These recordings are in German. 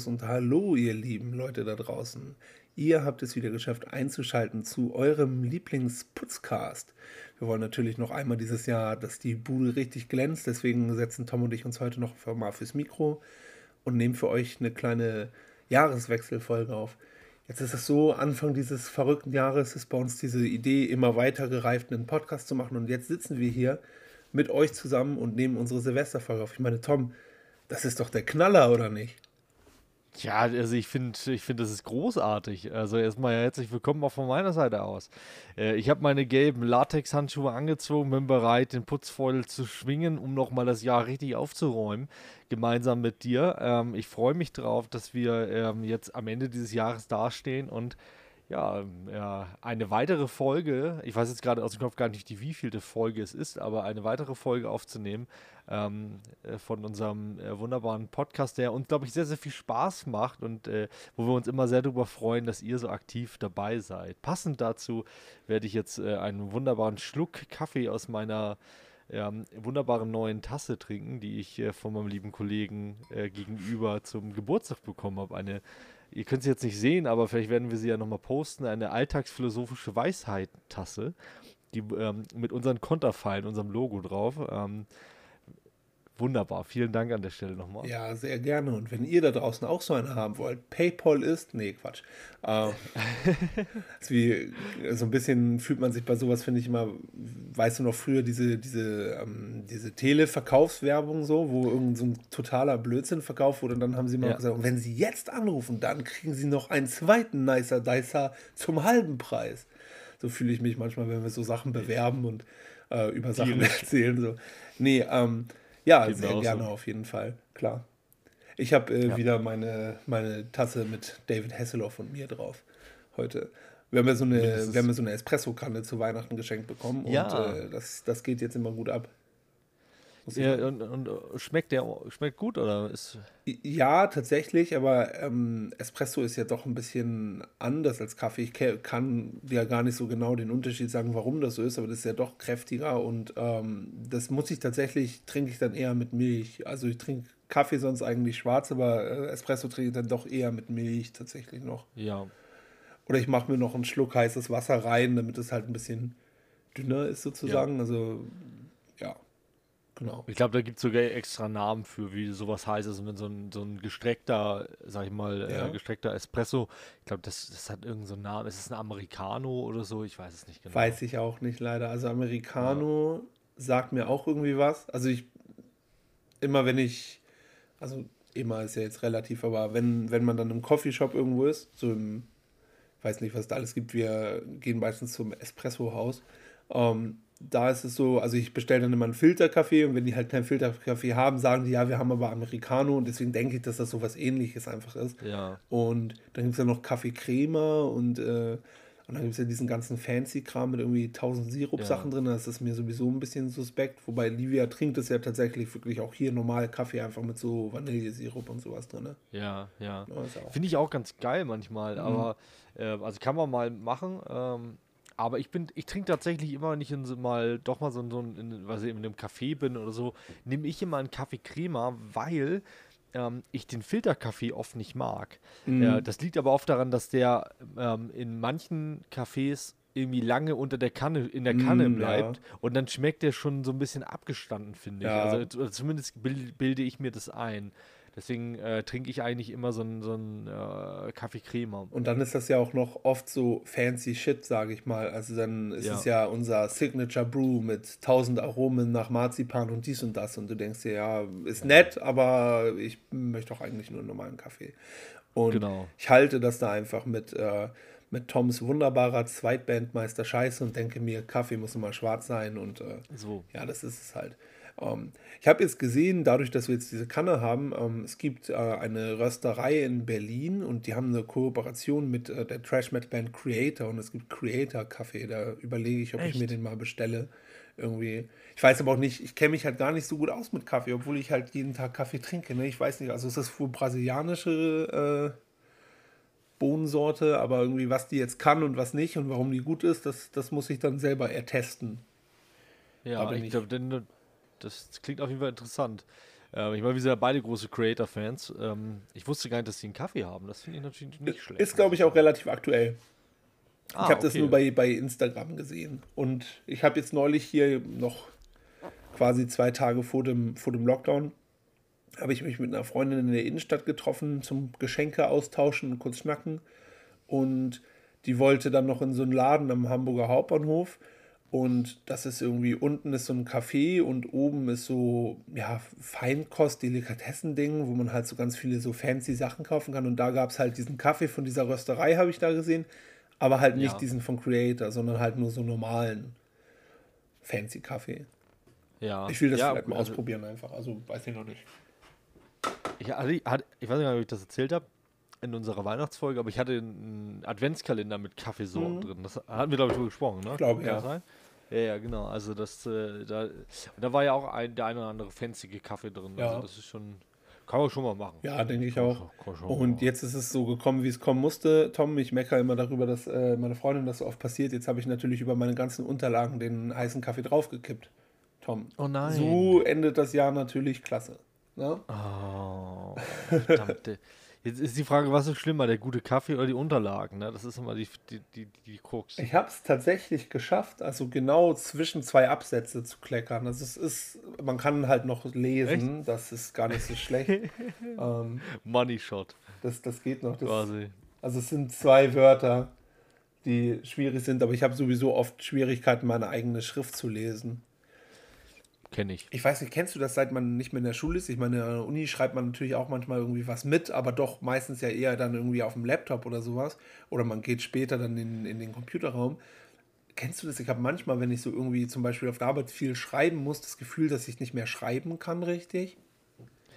Servus und Hallo, ihr lieben Leute da draußen. Ihr habt es wieder geschafft, einzuschalten zu eurem Lieblingsputzcast. Wir wollen natürlich noch einmal dieses Jahr, dass die Bude richtig glänzt. Deswegen setzen Tom und ich uns heute noch mal fürs Mikro und nehmen für euch eine kleine Jahreswechselfolge auf. Jetzt ist es so, Anfang dieses verrückten Jahres ist bei uns diese Idee immer weiter gereift, einen Podcast zu machen. Und jetzt sitzen wir hier mit euch zusammen und nehmen unsere Silvesterfolge auf. Ich meine, Tom, das ist doch der Knaller, oder nicht? Ja, also ich finde, ich finde, das ist großartig. Also erstmal herzlich willkommen auch von meiner Seite aus. Äh, ich habe meine gelben Latex-Handschuhe angezogen, bin bereit, den Putzfeudel zu schwingen, um nochmal das Jahr richtig aufzuräumen, gemeinsam mit dir. Ähm, ich freue mich drauf, dass wir ähm, jetzt am Ende dieses Jahres dastehen und ja, ja, eine weitere Folge, ich weiß jetzt gerade aus dem Kopf gar nicht, die wievielte Folge es ist, aber eine weitere Folge aufzunehmen ähm, äh, von unserem äh, wunderbaren Podcast, der uns, glaube ich, sehr, sehr viel Spaß macht und äh, wo wir uns immer sehr darüber freuen, dass ihr so aktiv dabei seid. Passend dazu werde ich jetzt äh, einen wunderbaren Schluck Kaffee aus meiner ähm, wunderbaren neuen Tasse trinken, die ich äh, von meinem lieben Kollegen äh, gegenüber zum Geburtstag bekommen habe. Eine ihr könnt sie jetzt nicht sehen, aber vielleicht werden wir sie ja nochmal posten, eine alltagsphilosophische Weisheit-Tasse, die ähm, mit unseren Konterfeilen, unserem Logo drauf. Ähm, Wunderbar, vielen Dank an der Stelle nochmal. Ja, sehr gerne. Und wenn ihr da draußen auch so eine haben wollt, PayPal ist, nee, Quatsch. Äh, ist wie, so ein bisschen fühlt man sich bei sowas, finde ich immer, weißt du noch früher diese, diese, ähm, diese Tele-Verkaufswerbung so, wo irgend so ein totaler Blödsinn verkauft wurde und dann haben sie mal ja. gesagt, wenn sie jetzt anrufen, dann kriegen sie noch einen zweiten Nicer Dicer zum halben Preis. So fühle ich mich manchmal, wenn wir so Sachen bewerben und äh, über Sachen erzählen. So. Nee, ähm, ja, Geht sehr gerne auf jeden Fall, klar. Ich habe äh, ja. wieder meine, meine Tasse mit David Hasselhoff und mir drauf heute. Wir haben ja so eine, wir haben ja so eine Espresso-Kanne zu Weihnachten geschenkt bekommen ja. und äh, das, das geht jetzt immer gut ab. Ja, und, und, schmeckt der schmeckt gut oder ist. Ja, tatsächlich, aber ähm, Espresso ist ja doch ein bisschen anders als Kaffee. Ich kann ja gar nicht so genau den Unterschied sagen, warum das so ist, aber das ist ja doch kräftiger und ähm, das muss ich tatsächlich, trinke ich dann eher mit Milch. Also ich trinke Kaffee sonst eigentlich schwarz, aber äh, Espresso trinke ich dann doch eher mit Milch tatsächlich noch. Ja. Oder ich mache mir noch einen Schluck heißes Wasser rein, damit es halt ein bisschen dünner ist sozusagen. Ja. Also ja. Genau. Ich glaube, da gibt es sogar extra Namen für, wie sowas heißt. Also wenn so ein, so ein gestreckter, sag ich mal, äh, ja. äh, gestreckter Espresso, ich glaube, das, das hat irgendeinen so Namen. Ist es ein Americano oder so? Ich weiß es nicht genau. Weiß ich auch nicht leider. Also Americano ja. sagt mir auch irgendwie was. Also ich, immer wenn ich, also immer ist ja jetzt relativ, aber wenn, wenn man dann im Coffeeshop irgendwo ist, so im, ich weiß nicht, was da alles gibt, wir gehen meistens zum Espresso-Haus, ähm, da ist es so, also ich bestelle dann immer einen Filterkaffee und wenn die halt keinen Filterkaffee haben, sagen die, ja, wir haben aber Americano und deswegen denke ich, dass das so was ähnliches einfach ist. Ja. Und dann gibt es ja noch Kaffeecreme und, äh, und dann gibt es ja diesen ganzen Fancy-Kram mit irgendwie 1000 Sirup-Sachen ja. drin. Das ist mir sowieso ein bisschen suspekt. Wobei Livia trinkt es ja tatsächlich wirklich auch hier normal Kaffee einfach mit so Vanillesirup und sowas drin. Ja, ja. ja Finde ich auch ganz geil manchmal, mhm. aber äh, also kann man mal machen. Ähm, aber ich bin, ich trinke tatsächlich immer, wenn ich in so mal doch mal so, so in, was ich, in einem Café bin oder so, nehme ich immer einen Kaffee Crema, weil ähm, ich den Filterkaffee oft nicht mag. Mhm. Äh, das liegt aber oft daran, dass der ähm, in manchen Cafés irgendwie lange unter der Kanne, in der Kanne mm, bleibt ja. und dann schmeckt der schon so ein bisschen abgestanden, finde ich. Ja. Also zumindest bilde ich mir das ein. Deswegen äh, trinke ich eigentlich immer so einen so äh, Kaffee Crema. Und dann ist das ja auch noch oft so fancy Shit, sage ich mal. Also dann ist ja. es ja unser Signature Brew mit tausend Aromen nach Marzipan und dies und das. Und du denkst dir, ja, ist ja. nett, aber ich möchte doch eigentlich nur einen normalen Kaffee. Und genau. ich halte das da einfach mit, äh, mit Toms wunderbarer Zweitbandmeister Scheiße und denke mir, Kaffee muss immer schwarz sein. Und äh, so. ja, das ist es halt. Ähm, ich habe jetzt gesehen, dadurch, dass wir jetzt diese Kanne haben, ähm, es gibt äh, eine Rösterei in Berlin und die haben eine Kooperation mit äh, der Trash Metal Band Creator und es gibt Creator Kaffee. Da überlege ich, ob Echt? ich mir den mal bestelle. Irgendwie. Ich weiß aber auch nicht, ich kenne mich halt gar nicht so gut aus mit Kaffee, obwohl ich halt jeden Tag Kaffee trinke. Ne? Ich weiß nicht, also ist das wohl brasilianische äh, Bohnensorte, aber irgendwie, was die jetzt kann und was nicht und warum die gut ist, das, das muss ich dann selber ertesten. Ja, ich glaube, das klingt auf jeden Fall interessant. Äh, ich meine, wir sind ja beide große Creator-Fans. Ähm, ich wusste gar nicht, dass sie einen Kaffee haben. Das finde ich natürlich nicht schlecht. Ist, glaube ich, auch relativ aktuell. Ah, ich habe okay. das nur bei, bei Instagram gesehen. Und ich habe jetzt neulich hier noch quasi zwei Tage vor dem, vor dem Lockdown, habe ich mich mit einer Freundin in der Innenstadt getroffen zum Geschenke austauschen und kurz schnacken. Und die wollte dann noch in so einen Laden am Hamburger Hauptbahnhof. Und das ist irgendwie, unten ist so ein Café und oben ist so, ja, Feinkost, Delikatessen-Ding, wo man halt so ganz viele so fancy Sachen kaufen kann. Und da gab es halt diesen Kaffee von dieser Rösterei, habe ich da gesehen. Aber halt nicht ja. diesen von Creator, sondern halt nur so normalen fancy Kaffee. Ja. Ich will das ja, vielleicht mal also, ausprobieren einfach. Also weiß ich noch nicht. Ich, hatte, ich weiß nicht, ob ich das erzählt habe in unserer Weihnachtsfolge, aber ich hatte einen Adventskalender mit Kaffeesorten mhm. drin. Das hatten wir, glaube ich, drüber gesprochen, ne? Ich glaube, ja. Sein? Ja, ja, genau. Also das, äh, da, da war ja auch ein, der eine oder andere fancy Kaffee drin. Ja. Also das ist schon, kann man schon mal machen. Ja, denke ich auch. Und jetzt ist es so gekommen, wie es kommen musste. Tom, ich meckere immer darüber, dass äh, meine Freundin das so oft passiert. Jetzt habe ich natürlich über meine ganzen Unterlagen den heißen Kaffee draufgekippt. Tom. Oh nein. So endet das Jahr natürlich klasse. Ne? Oh, verdammte. Jetzt ist die Frage, was ist schlimmer, der gute Kaffee oder die Unterlagen? Ne? Das ist immer die, die, die, die Krux. Ich habe es tatsächlich geschafft, also genau zwischen zwei Absätze zu kleckern. Also es ist, man kann halt noch lesen, Echt? das ist gar nicht so schlecht. ähm, Money Shot. Das, das geht noch. Das, Quasi. Also es sind zwei Wörter, die schwierig sind, aber ich habe sowieso oft Schwierigkeiten, meine eigene Schrift zu lesen. Kenne ich. Ich weiß nicht, kennst du das, seit man nicht mehr in der Schule ist? Ich meine, an der Uni schreibt man natürlich auch manchmal irgendwie was mit, aber doch meistens ja eher dann irgendwie auf dem Laptop oder sowas. Oder man geht später dann in, in den Computerraum. Kennst du das? Ich habe manchmal, wenn ich so irgendwie zum Beispiel auf der Arbeit viel schreiben muss, das Gefühl, dass ich nicht mehr schreiben kann, richtig?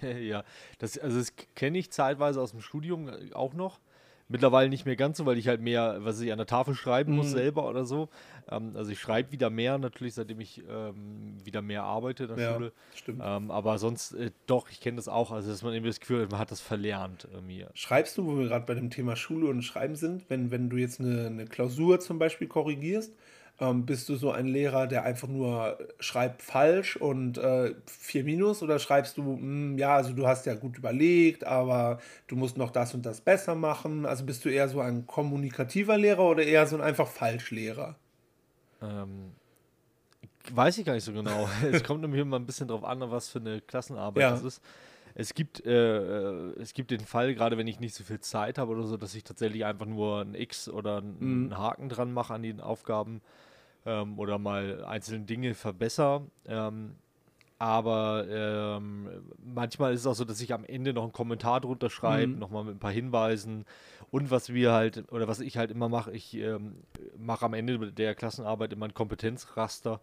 ja, das, also das kenne ich zeitweise aus dem Studium auch noch. Mittlerweile nicht mehr ganz so, weil ich halt mehr, was ich an der Tafel schreiben muss mhm. selber oder so. Ähm, also ich schreibe wieder mehr natürlich, seitdem ich ähm, wieder mehr arbeite in der ja, Schule. Stimmt. Ähm, aber sonst äh, doch, ich kenne das auch. Also dass man irgendwie das Gefühl hat, man hat das verlernt irgendwie. Schreibst du, wo wir gerade bei dem Thema Schule und Schreiben sind, wenn, wenn du jetzt eine, eine Klausur zum Beispiel korrigierst, ähm, bist du so ein Lehrer, der einfach nur schreibt falsch und äh, vier Minus oder schreibst du, mh, hm, ja, also du hast ja gut überlegt, aber du musst noch das und das besser machen? Also bist du eher so ein kommunikativer Lehrer oder eher so ein einfach Falschlehrer? Ähm, weiß ich gar nicht so genau. es kommt nämlich immer ein bisschen drauf an, was für eine Klassenarbeit ja. das ist. Es gibt, äh, äh, es gibt den Fall, gerade wenn ich nicht so viel Zeit habe oder so, dass ich tatsächlich einfach nur ein X oder einen mhm. Haken dran mache an den Aufgaben ähm, oder mal einzelne Dinge verbessere. Ähm, aber ähm, manchmal ist es auch so, dass ich am Ende noch einen Kommentar drunter schreibe, mhm. nochmal mit ein paar Hinweisen. Und was wir halt, oder was ich halt immer mache, ich ähm, mache am Ende der Klassenarbeit immer ein Kompetenzraster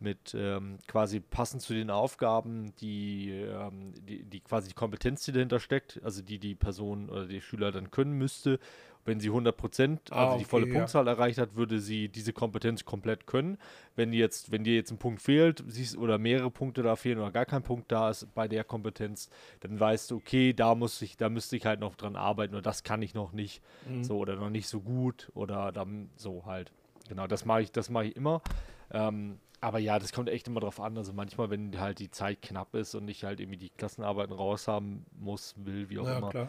mit ähm, quasi passend zu den Aufgaben, die, ähm, die, die quasi die Kompetenz, die dahinter steckt, also die die Person oder der Schüler dann können müsste wenn sie 100 Prozent, also ah, okay, die volle ja. Punktzahl erreicht hat, würde sie diese Kompetenz komplett können. Wenn die jetzt, wenn dir jetzt ein Punkt fehlt, siehst oder mehrere Punkte da fehlen oder gar kein Punkt da ist bei der Kompetenz, dann weißt du, okay, da muss ich, da müsste ich halt noch dran arbeiten oder das kann ich noch nicht, mhm. so oder noch nicht so gut oder dann so halt. Genau, das mache ich, das mache ich immer. Ähm, aber ja, das kommt echt immer drauf an. Also manchmal, wenn halt die Zeit knapp ist und ich halt irgendwie die Klassenarbeiten raushaben muss, will, wie auch ja, immer. Klar.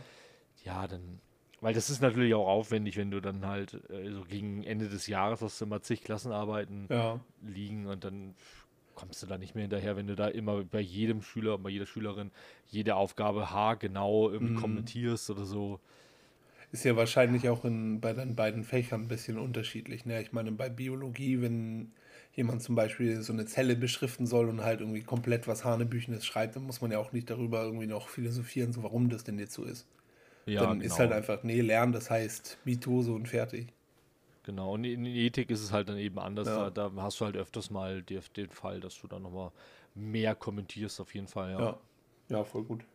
Ja, dann weil das ist natürlich auch aufwendig, wenn du dann halt äh, so gegen Ende des Jahres hast du immer zig Klassenarbeiten ja. liegen und dann kommst du da nicht mehr hinterher, wenn du da immer bei jedem Schüler, bei jeder Schülerin jede Aufgabe haargenau irgendwie mhm. kommentierst oder so. Ist ja wahrscheinlich auch in, bei den beiden Fächern ein bisschen unterschiedlich. Ne? Ich meine, bei Biologie, wenn jemand zum Beispiel so eine Zelle beschriften soll und halt irgendwie komplett was Hanebüchenes schreibt, dann muss man ja auch nicht darüber irgendwie noch philosophieren, so warum das denn jetzt so ist. Ja, dann genau. ist halt einfach, nee, lernen, das heißt Mitose und fertig. Genau, und in Ethik ist es halt dann eben anders. Ja. Da, da, hast du halt öfters mal die, den Fall, dass du dann nochmal mehr kommentierst, auf jeden Fall, ja. ja. Ja, voll gut.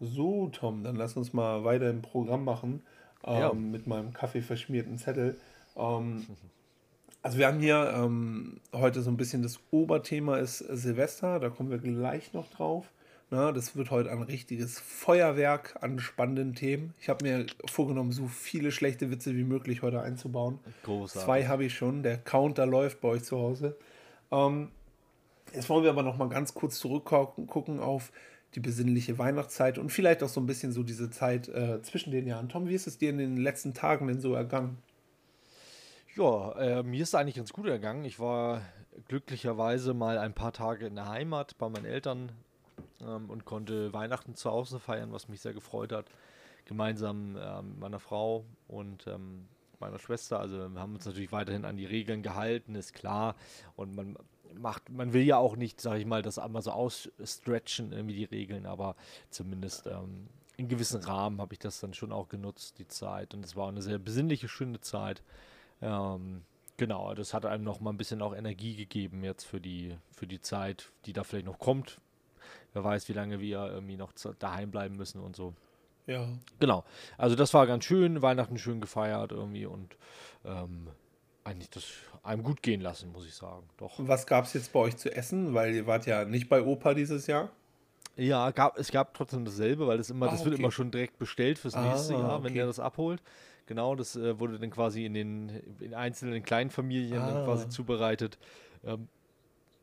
So, Tom, dann lass uns mal weiter im Programm machen. Ähm, ja. Mit meinem Kaffee verschmierten Zettel. Ähm, also wir haben hier ähm, heute so ein bisschen das Oberthema ist Silvester, da kommen wir gleich noch drauf. Na, das wird heute ein richtiges Feuerwerk an spannenden Themen. Ich habe mir vorgenommen, so viele schlechte Witze wie möglich heute einzubauen. Großartig. Zwei habe ich schon. Der Counter läuft bei euch zu Hause. Ähm, jetzt wollen wir aber noch mal ganz kurz zurückgucken auf die besinnliche Weihnachtszeit und vielleicht auch so ein bisschen so diese Zeit äh, zwischen den Jahren. Tom, wie ist es dir in den letzten Tagen denn so ergangen? Ja, äh, mir ist eigentlich ganz gut ergangen. Ich war glücklicherweise mal ein paar Tage in der Heimat bei meinen Eltern ähm, und konnte Weihnachten zu Hause feiern, was mich sehr gefreut hat. Gemeinsam äh, mit meiner Frau und ähm, meiner Schwester. Also wir haben uns natürlich weiterhin an die Regeln gehalten, ist klar. Und man macht, man will ja auch nicht, sage ich mal, das einmal so ausstretchen, irgendwie die Regeln, aber zumindest ähm, in gewissen Rahmen habe ich das dann schon auch genutzt, die Zeit. Und es war eine sehr besinnliche, schöne Zeit. Ähm, genau, das hat einem noch mal ein bisschen auch Energie gegeben jetzt für die, für die Zeit, die da vielleicht noch kommt. Wer weiß, wie lange wir irgendwie noch daheim bleiben müssen und so. Ja. Genau. Also das war ganz schön, Weihnachten schön gefeiert irgendwie und ähm, eigentlich das einem gut gehen lassen, muss ich sagen. Doch. Was gab es jetzt bei euch zu essen? Weil ihr wart ja nicht bei Opa dieses Jahr. Ja, gab, es gab trotzdem dasselbe, weil das immer, ah, das wird immer schon direkt bestellt fürs nächste ah, Jahr, wenn okay. der das abholt. Genau, das äh, wurde dann quasi in den in einzelnen kleinen Familien ah. quasi zubereitet. Ähm,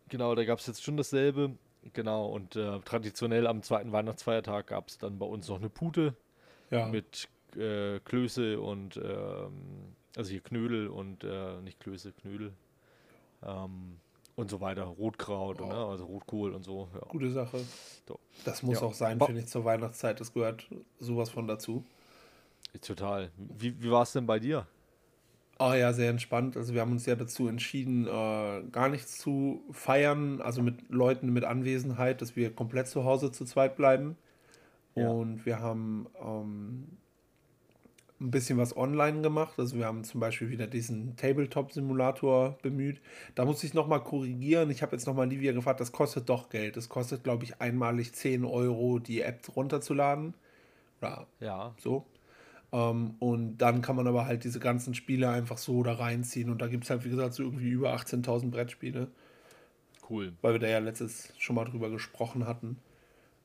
genau, da gab es jetzt schon dasselbe. Genau, und äh, traditionell am zweiten Weihnachtsfeiertag gab es dann bei uns noch eine Pute ja. mit äh, Klöße und ähm, also hier Knödel und äh, nicht Klöße, Knödel. Ähm, und so weiter. Rotkraut, oh. ne? also Rotkohl und so. Ja. Gute Sache. So. Das muss ja. auch sein, finde ich, zur Weihnachtszeit. Das gehört sowas von dazu. Total. Wie, wie war es denn bei dir? Oh ja, sehr entspannt. Also wir haben uns ja dazu entschieden, äh, gar nichts zu feiern, also mit Leuten mit Anwesenheit, dass wir komplett zu Hause zu zweit bleiben. Ja. Und wir haben ähm, ein bisschen was online gemacht. Also wir haben zum Beispiel wieder diesen Tabletop-Simulator bemüht. Da muss ich nochmal korrigieren. Ich habe jetzt nochmal Livia gefragt, das kostet doch Geld. Das kostet, glaube ich, einmalig 10 Euro, die App runterzuladen. Oder ja. so. Um, ähm, und dann kann man aber halt diese ganzen Spiele einfach so da reinziehen. Und da gibt es halt, wie gesagt, so irgendwie über 18.000 Brettspiele. Cool. Weil wir da ja letztes schon mal drüber gesprochen hatten.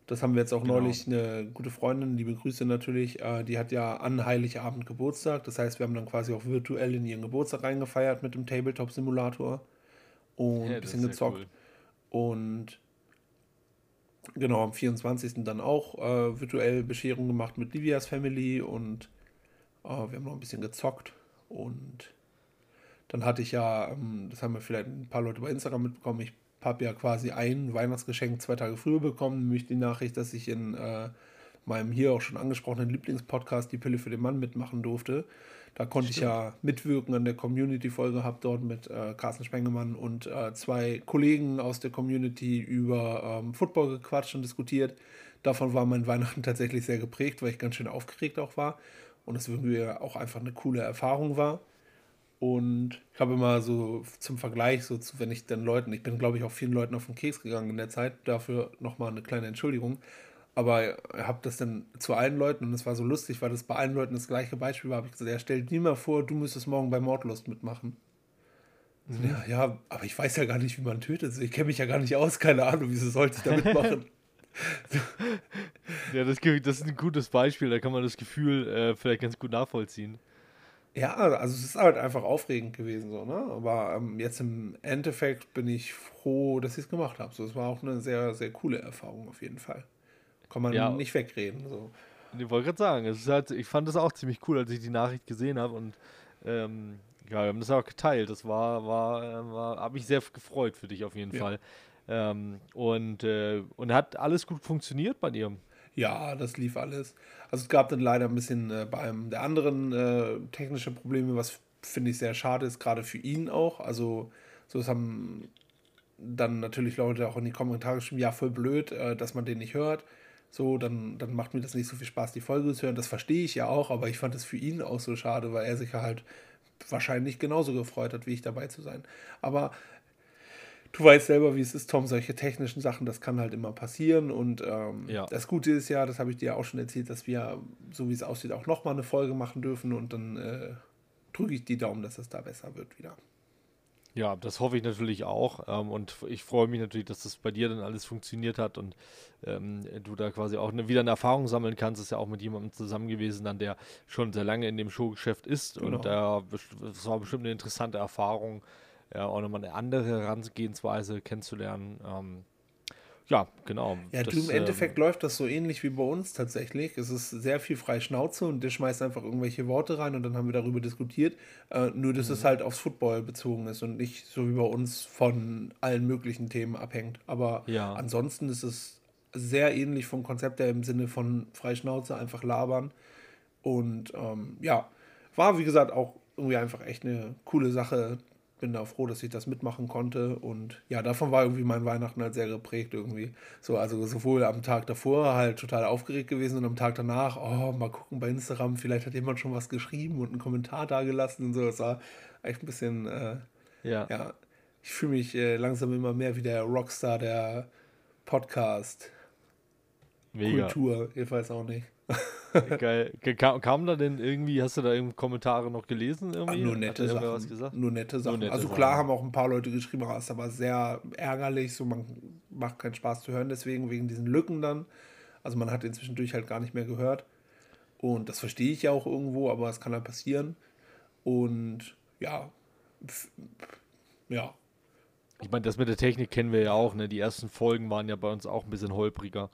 Das haben wir jetzt auch genau. neulich eine gute Freundin, liebe Grüße natürlich, äh, die hat ja an Heiligabend Geburtstag. Das heißt, wir haben dann quasi auch virtuell in ihren Geburtstag reingefeiert mit dem Tabletop-Simulator und ja, ein bisschen gezockt. Cool. Und genau, am 24. dann auch äh, virtuell Bescherung gemacht mit Livias Family und wir haben noch ein bisschen gezockt. Und dann hatte ich ja, ähm, das haben wir vielleicht ein paar Leute bei Instagram mitbekommen, ich habe ja quasi ein Weihnachtsgeschenk zwei Tage früher bekommen, nämlich die Nachricht, dass ich in äh, meinem hier auch schon angesprochenen Lieblingspodcast Die Pille für den Mann mitmachen durfte. Da konnte Stimmt. ich ja mitwirken an der Community-Folge, habe dort mit äh, Carsten Spengemann und äh, zwei Kollegen aus der Community über ähm, Football gequatscht und diskutiert. Davon war mein Weihnachten tatsächlich sehr geprägt, weil ich ganz schön aufgeregt auch war und es irgendwie auch einfach eine coole Erfahrung war. Und ich habe immer so zum Vergleich, so zu, wenn ich den Leuten, ich bin glaube ich auch vielen Leuten auf den Keks gegangen in der Zeit, dafür nochmal eine kleine Entschuldigung. Aber ich habe das dann zu allen Leuten und es war so lustig, weil das bei allen Leuten das gleiche Beispiel war. Habe ich gesagt, ja, stell dir mal vor, du müsstest morgen bei Mordlust mitmachen. Mhm. Ja, ja, aber ich weiß ja gar nicht, wie man tötet. Ich kenne mich ja gar nicht aus, keine Ahnung, wieso sollte ich da mitmachen? ja, das, das, ist ein gutes Beispiel, da kann man das Gefühl äh, vielleicht ganz gut nachvollziehen. Ja, also es ist halt einfach aufregend gewesen, so, ne? Aber ähm, jetzt im Endeffekt bin ich froh, dass ich es gemacht habe. So, es war auch eine sehr, sehr coole Erfahrung auf jeden Fall. Kann man ja. nicht wegreden. So. Ich wollte gerade sagen, es ist halt, ich fand das auch ziemlich cool, als ich die Nachricht gesehen habe und ähm, ja, wir haben das auch geteilt. Das war, war, äh, war habe mich sehr gefreut für dich auf jeden ja. Fall. Ähm, und, äh, und hat alles gut funktioniert bei dir? Ja, das lief alles. Also es gab dann leider ein bisschen äh, bei einem der anderen äh, technische Probleme, was finde ich sehr schade ist, gerade für ihn auch. Also so haben dann natürlich Leute auch in die Kommentare geschrieben, ja, voll blöd, äh, dass man den nicht hört. So, dann, dann macht mir das nicht so viel Spaß, die Folge zu hören. Das verstehe ich ja auch, aber ich fand es für ihn auch so schade, weil er sich halt wahrscheinlich genauso gefreut hat, wie ich dabei zu sein. Aber du weißt selber, wie es ist, Tom, solche technischen Sachen, das kann halt immer passieren. Und ähm, ja. das Gute ist ja, das habe ich dir auch schon erzählt, dass wir, so wie es aussieht, auch nochmal eine Folge machen dürfen und dann äh, drücke ich die Daumen, dass es da besser wird wieder. Ja, das hoffe ich natürlich auch. Ähm, und ich freue mich natürlich, dass das bei dir dann alles funktioniert hat und ähm, du da quasi auch eine, wieder eine Erfahrung sammeln kannst. Das ist ja auch mit jemandem zusammen gewesen, dann der schon sehr lange in dem Showgeschäft ist. Genau. Und da, das war bestimmt eine interessante Erfahrung ja, auch nochmal eine andere Herangehensweise kennenzulernen. Ähm, ja, genau. Ja, das, du im Endeffekt ähm, läuft das so ähnlich wie bei uns tatsächlich. Es ist sehr viel frei Schnauze und der schmeißt einfach irgendwelche Worte rein und dann haben wir darüber diskutiert. Äh, nur, dass mhm. es halt aufs Football bezogen ist und nicht so wie bei uns von allen möglichen Themen abhängt. Aber ja. ansonsten ist es sehr ähnlich vom Konzept her im Sinne von frei Schnauze, einfach labern. Und ähm, ja, war wie gesagt auch irgendwie einfach echt eine coole Sache, bin da froh, dass ich das mitmachen konnte. Und ja, davon war irgendwie mein Weihnachten halt sehr geprägt irgendwie. So, also sowohl am Tag davor halt total aufgeregt gewesen und am Tag danach, oh, mal gucken bei Instagram, vielleicht hat jemand schon was geschrieben und einen Kommentar da gelassen und so. Das war echt ein bisschen, äh, ja. ja. Ich fühle mich äh, langsam immer mehr wie der Rockstar der Podcast. Kultur, ich weiß auch nicht. Geil. Kam, kam, da denn irgendwie, hast du da irgendwie Kommentare noch gelesen? Irgendwie? Ach, nur nette Sachen. Nur nette Sachen. Nur nette also klar Sachen. haben auch ein paar Leute geschrieben, aber es ist aber sehr ärgerlich, so man macht keinen Spaß zu hören, deswegen wegen diesen Lücken dann. Also man hat den zwischendurch halt gar nicht mehr gehört. Und das verstehe ich ja auch irgendwo, aber es kann halt passieren. Und ja, ja. Ich meine, das mit der Technik kennen wir ja auch, ne? Die ersten Folgen waren ja bei uns auch ein bisschen holpriger.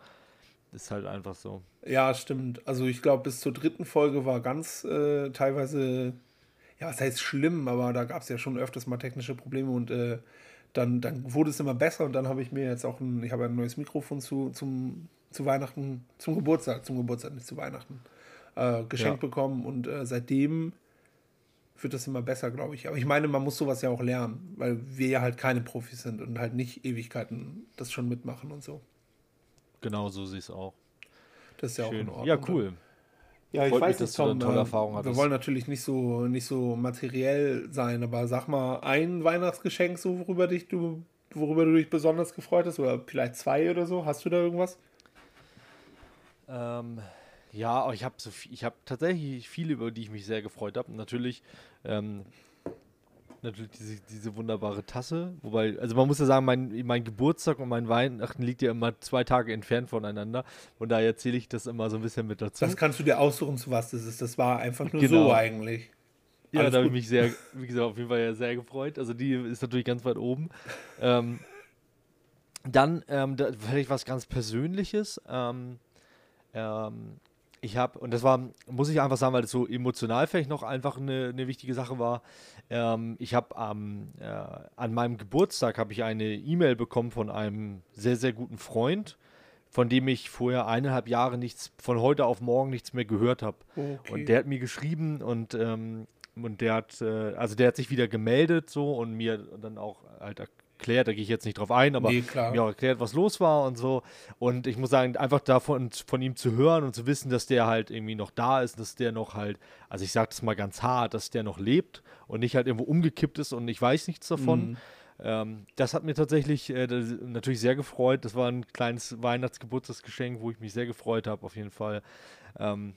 Ist halt einfach so. Ja, stimmt. Also ich glaube, bis zur dritten Folge war ganz äh, teilweise, ja, was heißt schlimm, aber da gab es ja schon öfters mal technische Probleme und äh, dann, dann wurde es immer besser und dann habe ich mir jetzt auch ein, ich habe ein neues Mikrofon zu, zum, zu Weihnachten, zum Geburtstag, zum Geburtstag, nicht zu Weihnachten, äh, geschenkt ja. bekommen und äh, seitdem wird das immer besser, glaube ich. Aber ich meine, man muss sowas ja auch lernen, weil wir ja halt keine Profis sind und halt nicht Ewigkeiten das schon mitmachen und so. Genau, so siehst es auch. Das ist ja Schön. auch in Ordnung. Ja, cool. Ja, ich Freut weiß nicht, dass Tom, du eine tolle Erfahrung hattest. Wir wollen natürlich nicht so, nicht so materiell sein, aber sag mal ein Weihnachtsgeschenk, so worüber dich du, worüber du dich besonders gefreut hast, oder vielleicht zwei oder so. Hast du da irgendwas? Ähm, ja, ich habe so ich habe tatsächlich viele, über die ich mich sehr gefreut habe. Natürlich ähm, natürlich diese, diese wunderbare Tasse. Wobei, also man muss ja sagen, mein, mein Geburtstag und mein Weihnachten liegt ja immer zwei Tage entfernt voneinander. Und da erzähle ich das immer so ein bisschen mit dazu. Das kannst du dir aussuchen, zu was das ist. Das war einfach nur genau. so eigentlich. Ja, Alles da habe ich mich sehr, wie gesagt, auf jeden Fall ja sehr gefreut. Also die ist natürlich ganz weit oben. ähm, dann ähm, da, vielleicht was ganz Persönliches. Ähm, ähm, ich habe, und das war, muss ich einfach sagen, weil das so emotional vielleicht noch einfach eine, eine wichtige Sache war. Ähm, ich habe ähm, äh, an meinem Geburtstag habe ich eine E-Mail bekommen von einem sehr, sehr guten Freund, von dem ich vorher eineinhalb Jahre nichts, von heute auf morgen nichts mehr gehört habe. Okay. Und der hat mir geschrieben und, ähm, und der hat, äh, also der hat sich wieder gemeldet so und mir dann auch halt erklärt, da gehe ich jetzt nicht drauf ein, aber nee, mir auch erklärt, was los war und so. Und ich muss sagen, einfach davon von ihm zu hören und zu wissen, dass der halt irgendwie noch da ist, dass der noch halt, also ich sage das mal ganz hart, dass der noch lebt und nicht halt irgendwo umgekippt ist und ich weiß nichts davon. Mhm. Ähm, das hat mir tatsächlich äh, natürlich sehr gefreut. Das war ein kleines Weihnachtsgeburtstagsgeschenk, wo ich mich sehr gefreut habe, auf jeden Fall. Ähm,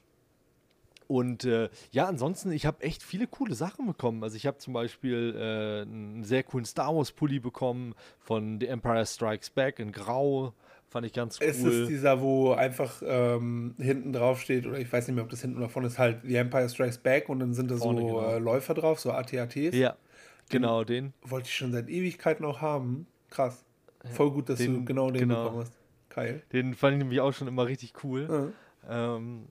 und äh, ja, ansonsten, ich habe echt viele coole Sachen bekommen. Also ich habe zum Beispiel äh, einen sehr coolen Star Wars Pulli bekommen von The Empire Strikes Back in Grau. Fand ich ganz cool. Ist es dieser, wo einfach ähm, hinten drauf steht, oder ich weiß nicht mehr, ob das hinten oder vorne ist, halt The Empire Strikes Back und dann sind da so genau. äh, Läufer drauf, so ATATs. Ja, genau, den. Wollte ich schon seit Ewigkeiten auch haben. Krass. Voll gut, dass den, du genau den genau. bekommen hast. Geil. Den fand ich nämlich auch schon immer richtig cool. Ja. Ähm,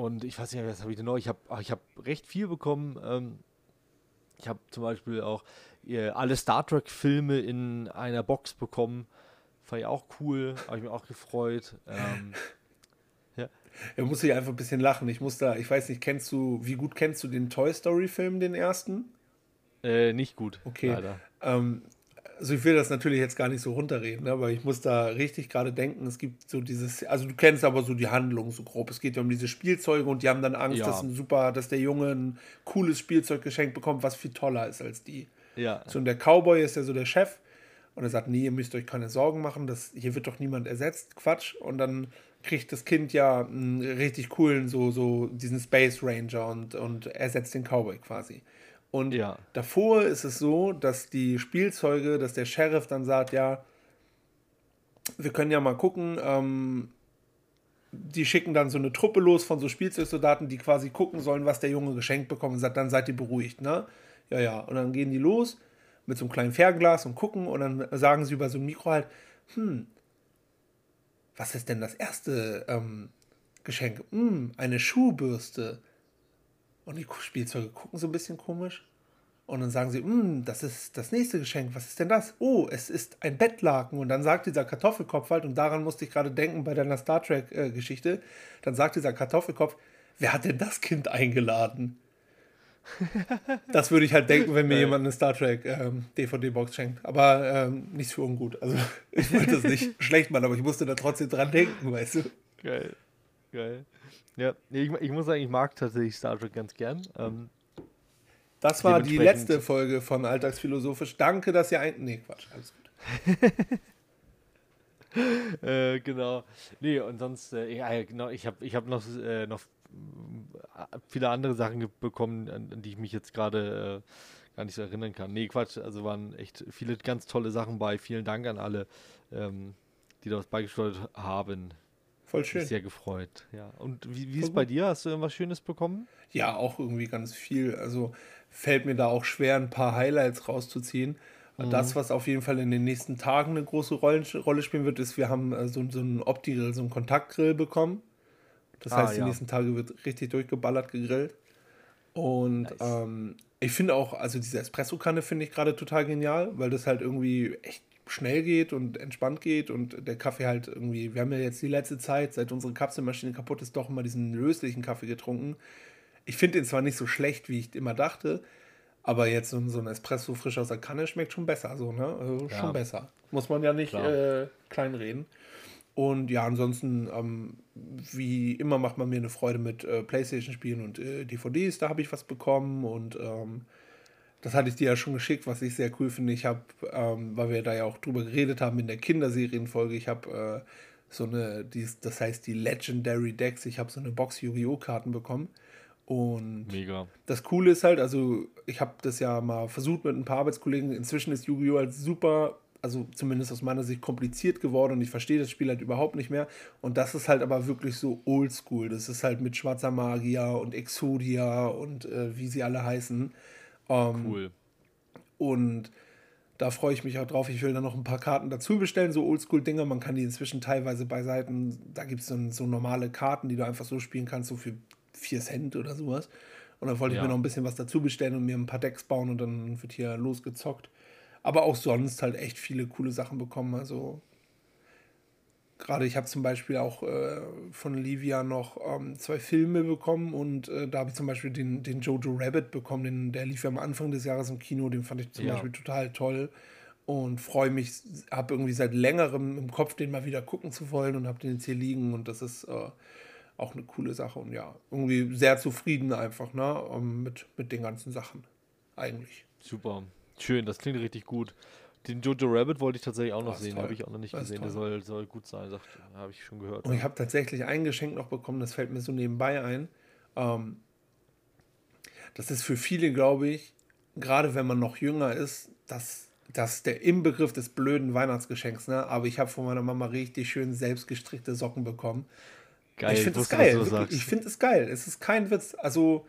und ich weiß nicht, was habe ich denn noch? Ich habe ich hab recht viel bekommen. Ähm, ich habe zum Beispiel auch äh, alle Star Trek-Filme in einer Box bekommen. Fand ich auch cool, habe ich mir auch gefreut. Ähm, ja. Er muss sich einfach ein bisschen lachen. Ich muss da, ich weiß nicht, kennst du, wie gut kennst du den Toy Story-Film, den ersten? Äh, nicht gut. Okay. Ähm, also ich will das natürlich jetzt gar nicht so runterreden, ne, aber ich muss da richtig gerade denken, es gibt so dieses, also du kennst aber so die Handlung so grob. Es geht ja um diese Spielzeuge und die haben dann Angst, ja. dass ein super, dass der Junge ein cooles Spielzeug geschenkt bekommt, was viel toller ist als die. Ja. So und der Cowboy ist ja so der Chef und er sagt, nee, ihr müsst euch keine Sorgen machen, das, hier wird doch niemand ersetzt, Quatsch. Und dann kriegt das Kind ja einen richtig coolen, so, so diesen Space Ranger und, und ersetzt den Cowboy quasi. Und ja. davor ist es so, dass die Spielzeuge, dass der Sheriff dann sagt, ja, wir können ja mal gucken, ähm, die schicken dann so eine Truppe los von so Spielzeugsoldaten, die quasi gucken sollen, was der Junge geschenkt bekommt und sagt, dann seid ihr beruhigt, ne? Ja, ja. Und dann gehen die los mit so einem kleinen Fernglas und gucken und dann sagen sie über so ein Mikro halt, hm, was ist denn das erste ähm, Geschenk? Hm, eine Schuhbürste. Und die Spielzeuge gucken so ein bisschen komisch. Und dann sagen sie, hm, das ist das nächste Geschenk. Was ist denn das? Oh, es ist ein Bettlaken. Und dann sagt dieser Kartoffelkopf halt, und daran musste ich gerade denken bei deiner Star Trek-Geschichte, äh, dann sagt dieser Kartoffelkopf, wer hat denn das Kind eingeladen? das würde ich halt denken, wenn mir jemand eine Star Trek ähm, DVD-Box schenkt. Aber ähm, nichts für ungut. Also ich wollte das nicht schlecht machen, aber ich musste da trotzdem dran denken, weißt du. Geil. Geil. Ja, ich, ich muss sagen, ich mag tatsächlich Star Trek ganz gern. Ähm, das war die letzte Folge von Alltagsphilosophisch. Danke, dass ihr ein. Nee, Quatsch, alles gut. äh, genau. Nee, und sonst, äh, ja, genau, ich habe ich hab noch, äh, noch viele andere Sachen bekommen, an, an die ich mich jetzt gerade äh, gar nicht so erinnern kann. Nee, Quatsch, also waren echt viele ganz tolle Sachen bei. Vielen Dank an alle, ähm, die da was beigesteuert haben. Voll schön. Sehr gefreut, ja. Und wie, wie ist es bei dir? Hast du irgendwas Schönes bekommen? Ja, auch irgendwie ganz viel. Also fällt mir da auch schwer, ein paar Highlights rauszuziehen. Mhm. Das, was auf jeden Fall in den nächsten Tagen eine große Rolle, Rolle spielen wird, ist, wir haben äh, so, so einen Opti-Grill, so einen Kontaktgrill bekommen. Das ah, heißt, ja. die nächsten Tage wird richtig durchgeballert gegrillt. Und nice. ähm, ich finde auch, also diese Espresso-Kanne finde ich gerade total genial, weil das halt irgendwie echt schnell geht und entspannt geht und der Kaffee halt irgendwie, wir haben ja jetzt die letzte Zeit, seit unsere Kapselmaschine kaputt ist, doch immer diesen löslichen Kaffee getrunken. Ich finde den zwar nicht so schlecht, wie ich immer dachte, aber jetzt so, so ein Espresso frisch aus der Kanne schmeckt schon besser, so, ne? Also ja. schon besser. Muss man ja nicht äh, kleinreden. Und ja, ansonsten, ähm, wie immer, macht man mir eine Freude mit äh, Playstation-Spielen und äh, DVDs. Da habe ich was bekommen und ähm, das hatte ich dir ja schon geschickt, was ich sehr cool finde. Ich habe, ähm, weil wir da ja auch drüber geredet haben in der Kinderserienfolge, ich habe äh, so eine, die, das heißt die Legendary Decks, ich habe so eine Box Yu-Gi-Oh! Karten bekommen. Und Mega. das Coole ist halt, also ich habe das ja mal versucht mit ein paar Arbeitskollegen. Inzwischen ist Yu-Gi-Oh! halt super, also zumindest aus meiner Sicht kompliziert geworden und ich verstehe das Spiel halt überhaupt nicht mehr. Und das ist halt aber wirklich so oldschool. Das ist halt mit schwarzer Magier und Exodia und äh, wie sie alle heißen. Ähm, cool. Und da freue ich mich auch drauf. Ich will dann noch ein paar Karten dazu bestellen, so Oldschool-Dinger. Man kann die inzwischen teilweise bei Seiten, da gibt es so, so normale Karten, die du einfach so spielen kannst, so für 4 Cent oder sowas. Und dann wollte ja. ich mir noch ein bisschen was dazu bestellen und mir ein paar Decks bauen und dann wird hier losgezockt. Aber auch sonst halt echt viele coole Sachen bekommen. Also gerade ich habe zum Beispiel auch äh, von Livia noch ähm, zwei Filme bekommen und äh, da habe ich zum Beispiel den, den Jojo Rabbit bekommen, den, der lief ja am Anfang des Jahres im Kino, den fand ich zum ja. Beispiel total toll und freue mich, habe irgendwie seit längerem im Kopf, den mal wieder gucken zu wollen und habe den jetzt hier liegen und das ist äh, auch eine coole Sache und ja, irgendwie sehr zufrieden einfach ne, ähm, mit, mit den ganzen Sachen eigentlich. Super, schön, das klingt richtig gut. Den Jojo Rabbit wollte ich tatsächlich auch noch sehen, habe ich auch noch nicht das gesehen. Der soll, soll gut sein, habe ich schon gehört. Und ich habe tatsächlich ein Geschenk noch bekommen, das fällt mir so nebenbei ein. Ähm, das ist für viele, glaube ich, gerade wenn man noch jünger ist, das, das der Inbegriff des blöden Weihnachtsgeschenks. Ne? Aber ich habe von meiner Mama richtig schön selbstgestrickte Socken bekommen. Geil, ich finde es geil. Ich finde es geil. Es ist kein Witz. Also,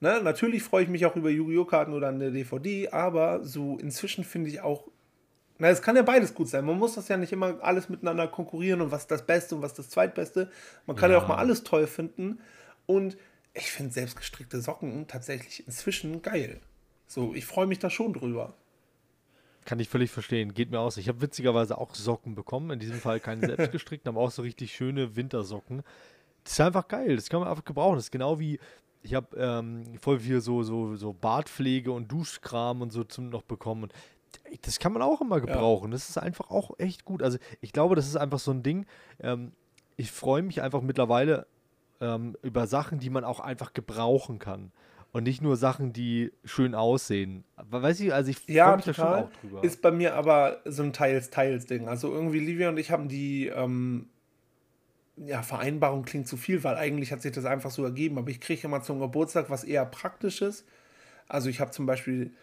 ne, natürlich freue ich mich auch über Yu-Gi-Oh! Karten oder eine DVD, aber so inzwischen finde ich auch na, es kann ja beides gut sein. Man muss das ja nicht immer alles miteinander konkurrieren und was das Beste und was das Zweitbeste. Man kann ja, ja auch mal alles toll finden. Und ich finde selbstgestrickte Socken tatsächlich inzwischen geil. So, ich freue mich da schon drüber. Kann ich völlig verstehen. Geht mir aus. Ich habe witzigerweise auch Socken bekommen. In diesem Fall keine selbstgestrickten, aber auch so richtig schöne Wintersocken. Das ist einfach geil. Das kann man einfach gebrauchen. Das ist genau wie, ich habe ähm, voll viel so, so, so Bartpflege und Duschkram und so zum noch bekommen. Und das kann man auch immer gebrauchen. Ja. Das ist einfach auch echt gut. Also ich glaube, das ist einfach so ein Ding. Ähm, ich freue mich einfach mittlerweile ähm, über Sachen, die man auch einfach gebrauchen kann. Und nicht nur Sachen, die schön aussehen. Weiß ich, also ich freue ja, mich da schon auch drüber. Ist bei mir aber so ein Teils-Teils-Ding. Also irgendwie Livia und ich haben die ähm, ja, Vereinbarung klingt zu viel, weil eigentlich hat sich das einfach so ergeben. Aber ich kriege immer zum Geburtstag was eher Praktisches. Also ich habe zum Beispiel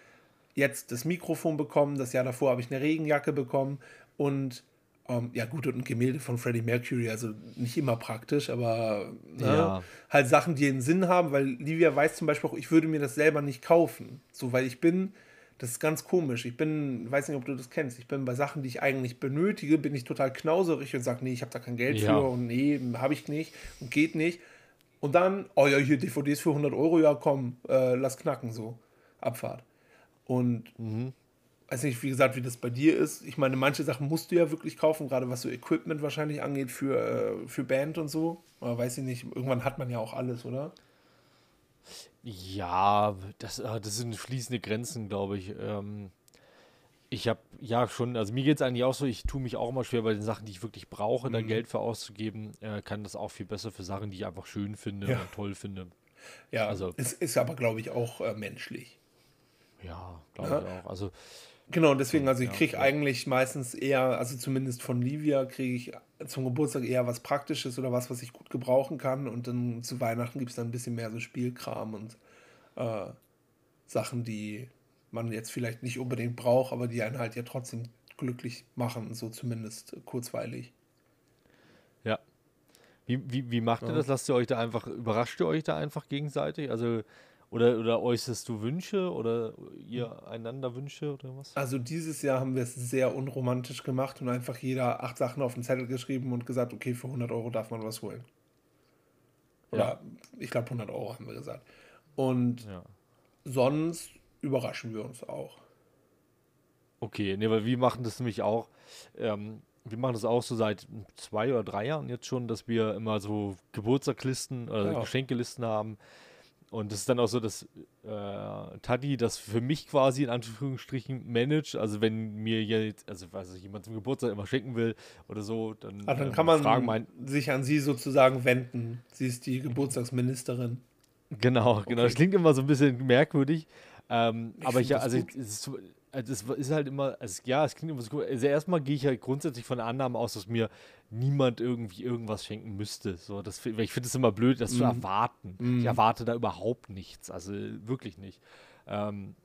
jetzt das Mikrofon bekommen, das Jahr davor habe ich eine Regenjacke bekommen und ähm, ja gut, und ein Gemälde von Freddie Mercury, also nicht immer praktisch, aber ne, ja. halt Sachen, die einen Sinn haben, weil Livia weiß zum Beispiel auch, ich würde mir das selber nicht kaufen, so weil ich bin, Das ist ganz komisch. Ich bin, weiß nicht, ob du das kennst, ich bin bei Sachen, die ich eigentlich benötige, bin ich total knauserig und sage, nee, ich habe da kein Geld ja. für und nee, habe ich nicht und geht nicht. Und dann, oh ja, hier DVDs für 100 Euro, ja komm, äh, lass knacken so. Abfahrt. Und mhm. weiß nicht, wie gesagt, wie das bei dir ist. Ich meine, manche Sachen musst du ja wirklich kaufen, gerade was so Equipment wahrscheinlich angeht für, äh, für Band und so. Aber weiß ich nicht, irgendwann hat man ja auch alles, oder? Ja, das, äh, das sind fließende Grenzen, glaube ich. Ähm, ich habe ja schon, also mir geht es eigentlich auch so, ich tue mich auch immer schwer bei den Sachen, die ich wirklich brauche, mhm. da Geld für auszugeben. Äh, kann das auch viel besser für Sachen, die ich einfach schön finde ja. toll finde. Ja, also es ist aber, glaube ich, auch äh, menschlich. Ja, glaube ich auch. Also Genau, deswegen, also ich kriege ja, eigentlich meistens eher, also zumindest von Livia, kriege ich zum Geburtstag eher was Praktisches oder was, was ich gut gebrauchen kann. Und dann zu Weihnachten gibt es dann ein bisschen mehr so Spielkram und äh, Sachen, die man jetzt vielleicht nicht unbedingt braucht, aber die einen halt ja trotzdem glücklich machen, so zumindest kurzweilig. Ja. Wie, wie, wie macht ja. ihr das? Lasst ihr euch da einfach, überrascht ihr euch da einfach gegenseitig? Also oder, oder äußerst du Wünsche oder ihr einander Wünsche oder was? Also dieses Jahr haben wir es sehr unromantisch gemacht und einfach jeder acht Sachen auf den Zettel geschrieben und gesagt, okay, für 100 Euro darf man was holen. Oder ja. ich glaube 100 Euro haben wir gesagt. Und ja. sonst überraschen wir uns auch. Okay, ne, weil wir machen das nämlich auch. Ähm, wir machen das auch so seit zwei oder drei Jahren jetzt schon, dass wir immer so Geburtstaglisten oder ja. Geschenkelisten haben und es ist dann auch so, dass äh, Tati das für mich quasi in Anführungsstrichen managt. Also wenn mir jetzt, also weiß ich, jemand zum Geburtstag immer schenken will oder so, dann, Ach, dann ähm, kann man mein, sich an sie sozusagen wenden. Sie ist die Geburtstagsministerin. Genau, okay. genau. Das klingt immer so ein bisschen merkwürdig. Ähm, aber ich, also, es ist, also es ist halt immer, also ja, es klingt immer so gut. Also erstmal gehe ich halt grundsätzlich von der Annahme aus, dass mir niemand irgendwie irgendwas schenken müsste. So, das, ich finde es immer blöd, das mm. zu mhm. erwarten. Mm. Ich erwarte da überhaupt nichts, also wirklich nicht. Ähm,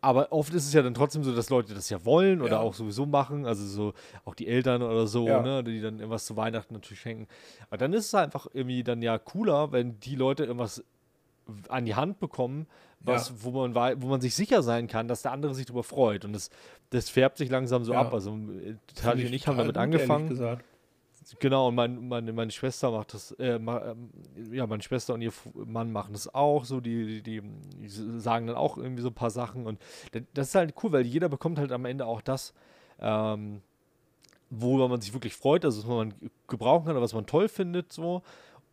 aber oft ist es ja dann trotzdem so, dass Leute das ja wollen oder ja. auch sowieso machen, also so auch die Eltern oder so, ja. ne, die dann irgendwas zu Weihnachten natürlich schenken. Aber dann ist es einfach irgendwie dann ja cooler, wenn die Leute irgendwas an die Hand bekommen, was, ja. wo, man, wo man sich sicher sein kann, dass der andere sich darüber freut. Und das, das färbt sich langsam so ja. ab. Also Tali und ich haben damit angefangen. Genau, und mein, meine, meine Schwester macht das, äh, ma, äh, ja, meine Schwester und ihr Mann machen das auch so, die, die, die, sagen dann auch irgendwie so ein paar Sachen und das ist halt cool, weil jeder bekommt halt am Ende auch das, ähm, wo man sich wirklich freut, also was man gebrauchen kann oder was man toll findet, so.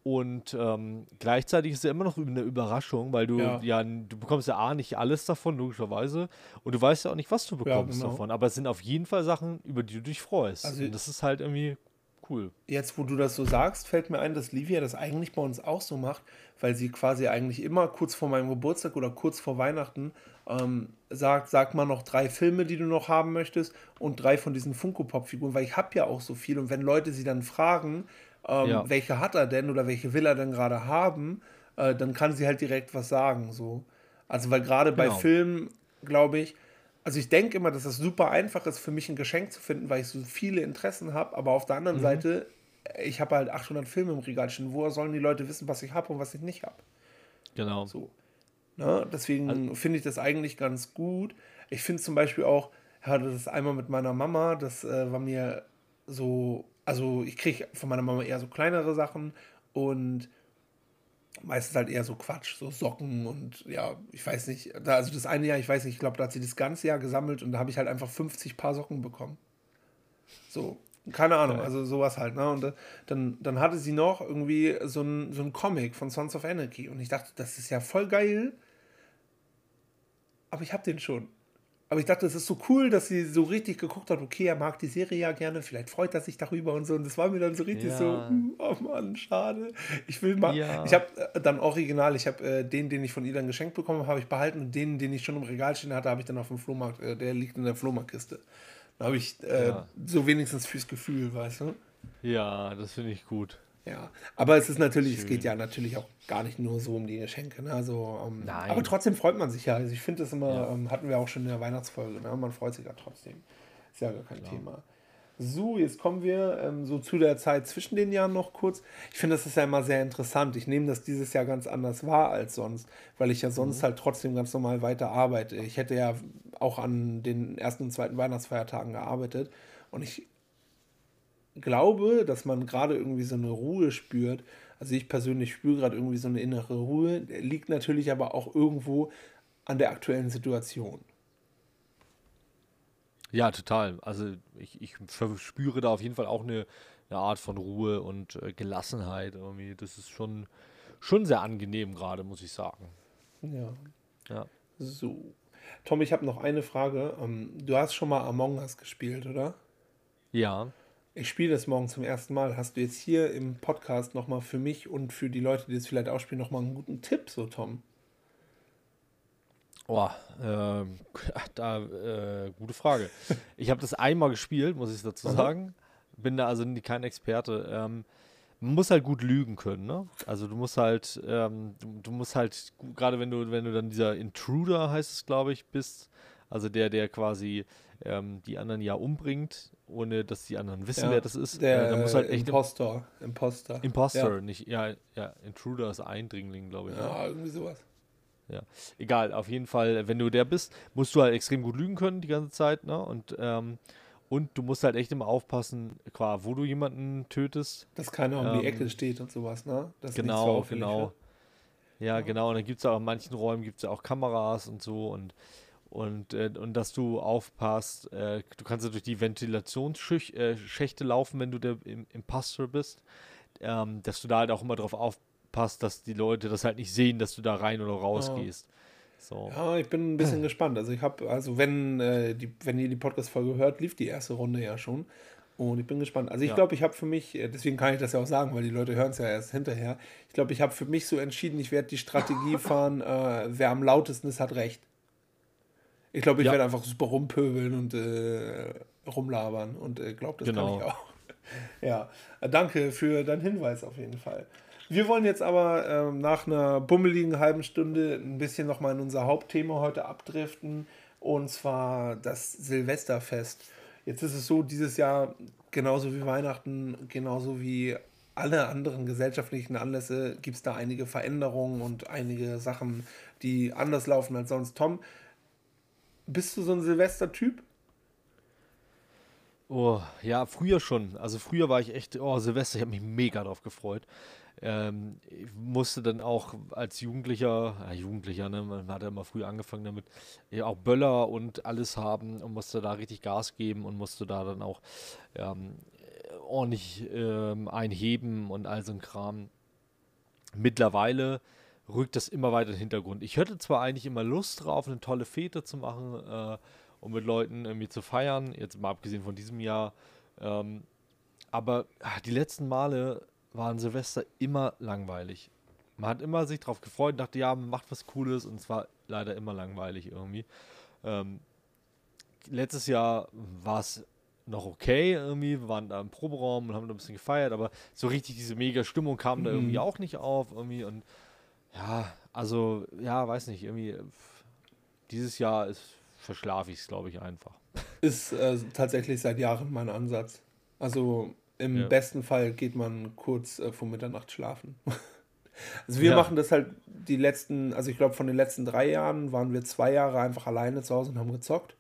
Und ähm, gleichzeitig ist es ja immer noch eine Überraschung, weil du ja. ja. du bekommst ja A nicht alles davon, logischerweise. Und du weißt ja auch nicht, was du bekommst ja, genau. davon. Aber es sind auf jeden Fall Sachen, über die du dich freust. Also, und das ist halt irgendwie cool. Jetzt, wo du das so sagst, fällt mir ein, dass Livia das eigentlich bei uns auch so macht, weil sie quasi eigentlich immer kurz vor meinem Geburtstag oder kurz vor Weihnachten ähm, sagt, sag mal noch drei Filme, die du noch haben möchtest und drei von diesen Funko-Pop-Figuren, weil ich habe ja auch so viel und wenn Leute sie dann fragen, ähm, ja. welche hat er denn oder welche will er denn gerade haben, äh, dann kann sie halt direkt was sagen. So. Also, weil gerade genau. bei Filmen, glaube ich, also ich denke immer, dass es super einfach ist, für mich ein Geschenk zu finden, weil ich so viele Interessen habe, aber auf der anderen mhm. Seite, ich habe halt 800 Filme im Regal stehen. Woher sollen die Leute wissen, was ich habe und was ich nicht habe? Genau. So. Ne? Deswegen also, finde ich das eigentlich ganz gut. Ich finde zum Beispiel auch, ja, das ist einmal mit meiner Mama, das äh, war mir so also ich kriege von meiner Mama eher so kleinere Sachen und meistens halt eher so Quatsch, so Socken und ja, ich weiß nicht, da, also das eine Jahr, ich weiß nicht, ich glaube, da hat sie das ganze Jahr gesammelt und da habe ich halt einfach 50 Paar Socken bekommen. So, keine Ahnung, also sowas halt, ne? Und äh, dann, dann hatte sie noch irgendwie so ein, so ein Comic von Sons of Anarchy und ich dachte, das ist ja voll geil, aber ich habe den schon. Aber ich dachte, es ist so cool, dass sie so richtig geguckt hat, okay, er mag die Serie ja gerne, vielleicht freut er sich darüber und so. Und das war mir dann so richtig ja. so, hm, oh Mann, schade. Ich will mal. Ja. Ich habe äh, dann original, ich habe äh, den, den ich von ihr dann geschenkt bekommen habe, ich behalten und den, den ich schon im Regal stehen hatte, habe ich dann auf dem Flohmarkt, äh, der liegt in der Flohmarktkiste. Da habe ich äh, ja. so wenigstens fürs Gefühl, weißt du? Ja, das finde ich gut. Ja, aber es ist natürlich, Schön. es geht ja natürlich auch gar nicht nur so um die Geschenke. Ne? Also, ähm, Nein. Aber trotzdem freut man sich ja. Also ich finde das immer, ja. ähm, hatten wir auch schon in der Weihnachtsfolge, ne? man freut sich ja trotzdem. Ist ja gar kein Klar. Thema. So, jetzt kommen wir ähm, so zu der Zeit zwischen den Jahren noch kurz. Ich finde, das ist ja immer sehr interessant. Ich nehme das dieses Jahr ganz anders wahr als sonst, weil ich ja sonst mhm. halt trotzdem ganz normal weiter arbeite. Ich hätte ja auch an den ersten und zweiten Weihnachtsfeiertagen gearbeitet und ich glaube, dass man gerade irgendwie so eine Ruhe spürt. Also ich persönlich spüre gerade irgendwie so eine innere Ruhe. Liegt natürlich aber auch irgendwo an der aktuellen Situation. Ja, total. Also ich, ich verspüre da auf jeden Fall auch eine, eine Art von Ruhe und äh, Gelassenheit irgendwie. Das ist schon, schon sehr angenehm gerade, muss ich sagen. Ja. Ja. So. Tom, ich habe noch eine Frage. Ähm, du hast schon mal Among Us gespielt, oder? Ja. Ich spiele das morgen zum ersten Mal. Hast du jetzt hier im Podcast nochmal für mich und für die Leute, die es vielleicht auch spielen, nochmal einen guten Tipp, so Tom? Oh, äh, da, äh, gute Frage. Ich habe das einmal gespielt, muss ich dazu sagen. Bin da also kein Experte. Ähm, man muss halt gut lügen können, ne? Also du musst halt, ähm, du, du, musst halt, gerade wenn du, wenn du dann dieser Intruder, heißt es, glaube ich, bist, also der, der quasi ähm, die anderen ja umbringt, ohne dass die anderen wissen, ja, wer das ist. Der äh, da muss halt echt Impostor. Impostor. Impostor, ja. nicht, ja, ja, Intruder ist Eindringling, glaube ich. Ja, ja, irgendwie sowas. Ja, egal, auf jeden Fall, wenn du der bist, musst du halt extrem gut lügen können die ganze Zeit, ne? Und, ähm, und du musst halt echt immer aufpassen, qua, wo du jemanden tötest. Dass keiner um ähm, die Ecke steht und sowas, ne? Das genau, genau. Wird. Ja, genau. Und dann gibt es auch in manchen Räumen gibt es auch Kameras und so und und, äh, und dass du aufpasst, äh, du kannst ja durch die Ventilationsschächte äh, laufen, wenn du der Imposter bist, ähm, dass du da halt auch immer drauf aufpasst, passt, dass die Leute das halt nicht sehen, dass du da rein oder raus ja. gehst. So. Ja, ich bin ein bisschen gespannt. Also ich habe, also wenn, äh, die, wenn ihr die Podcast-Folge hört, lief die erste Runde ja schon. Und ich bin gespannt. Also ich ja. glaube, ich habe für mich, äh, deswegen kann ich das ja auch sagen, weil die Leute hören es ja erst hinterher. Ich glaube, ich habe für mich so entschieden, ich werde die Strategie fahren, äh, wer am lautesten ist, hat recht. Ich glaube, ich ja. werde einfach super rumpöbeln und äh, rumlabern und äh, glaube, das genau. kann ich auch. ja, danke für deinen Hinweis auf jeden Fall. Wir wollen jetzt aber ähm, nach einer bummeligen halben Stunde ein bisschen nochmal in unser Hauptthema heute abdriften und zwar das Silvesterfest. Jetzt ist es so, dieses Jahr genauso wie Weihnachten, genauso wie alle anderen gesellschaftlichen Anlässe gibt es da einige Veränderungen und einige Sachen, die anders laufen als sonst. Tom, bist du so ein Silvester-Typ? Oh, ja, früher schon. Also früher war ich echt, oh, Silvester, ich habe mich mega drauf gefreut. Ähm, ich musste dann auch als Jugendlicher, ja, Jugendlicher, ne, man hat ja immer früh angefangen damit, ja, auch Böller und alles haben und musste da richtig Gas geben und musste da dann auch ähm, ordentlich ähm, einheben und all so ein Kram. Mittlerweile rückt das immer weiter in den Hintergrund. Ich hatte zwar eigentlich immer Lust drauf, eine tolle Fete zu machen äh, und mit Leuten irgendwie zu feiern, jetzt mal abgesehen von diesem Jahr, ähm, aber ach, die letzten Male waren Silvester immer langweilig. Man hat immer sich darauf gefreut und dachte, ja, man macht was Cooles und es war leider immer langweilig irgendwie. Ähm, letztes Jahr war es noch okay irgendwie. Wir waren da im Proberaum und haben da ein bisschen gefeiert, aber so richtig diese mega Stimmung kam mhm. da irgendwie auch nicht auf irgendwie und ja, also ja, weiß nicht, irgendwie dieses Jahr ist verschlafe ich es, glaube ich, einfach. Ist äh, tatsächlich seit Jahren mein Ansatz. Also im ja. besten Fall geht man kurz äh, vor Mitternacht schlafen. also wir ja. machen das halt die letzten, also ich glaube von den letzten drei Jahren waren wir zwei Jahre einfach alleine zu Hause und haben gezockt.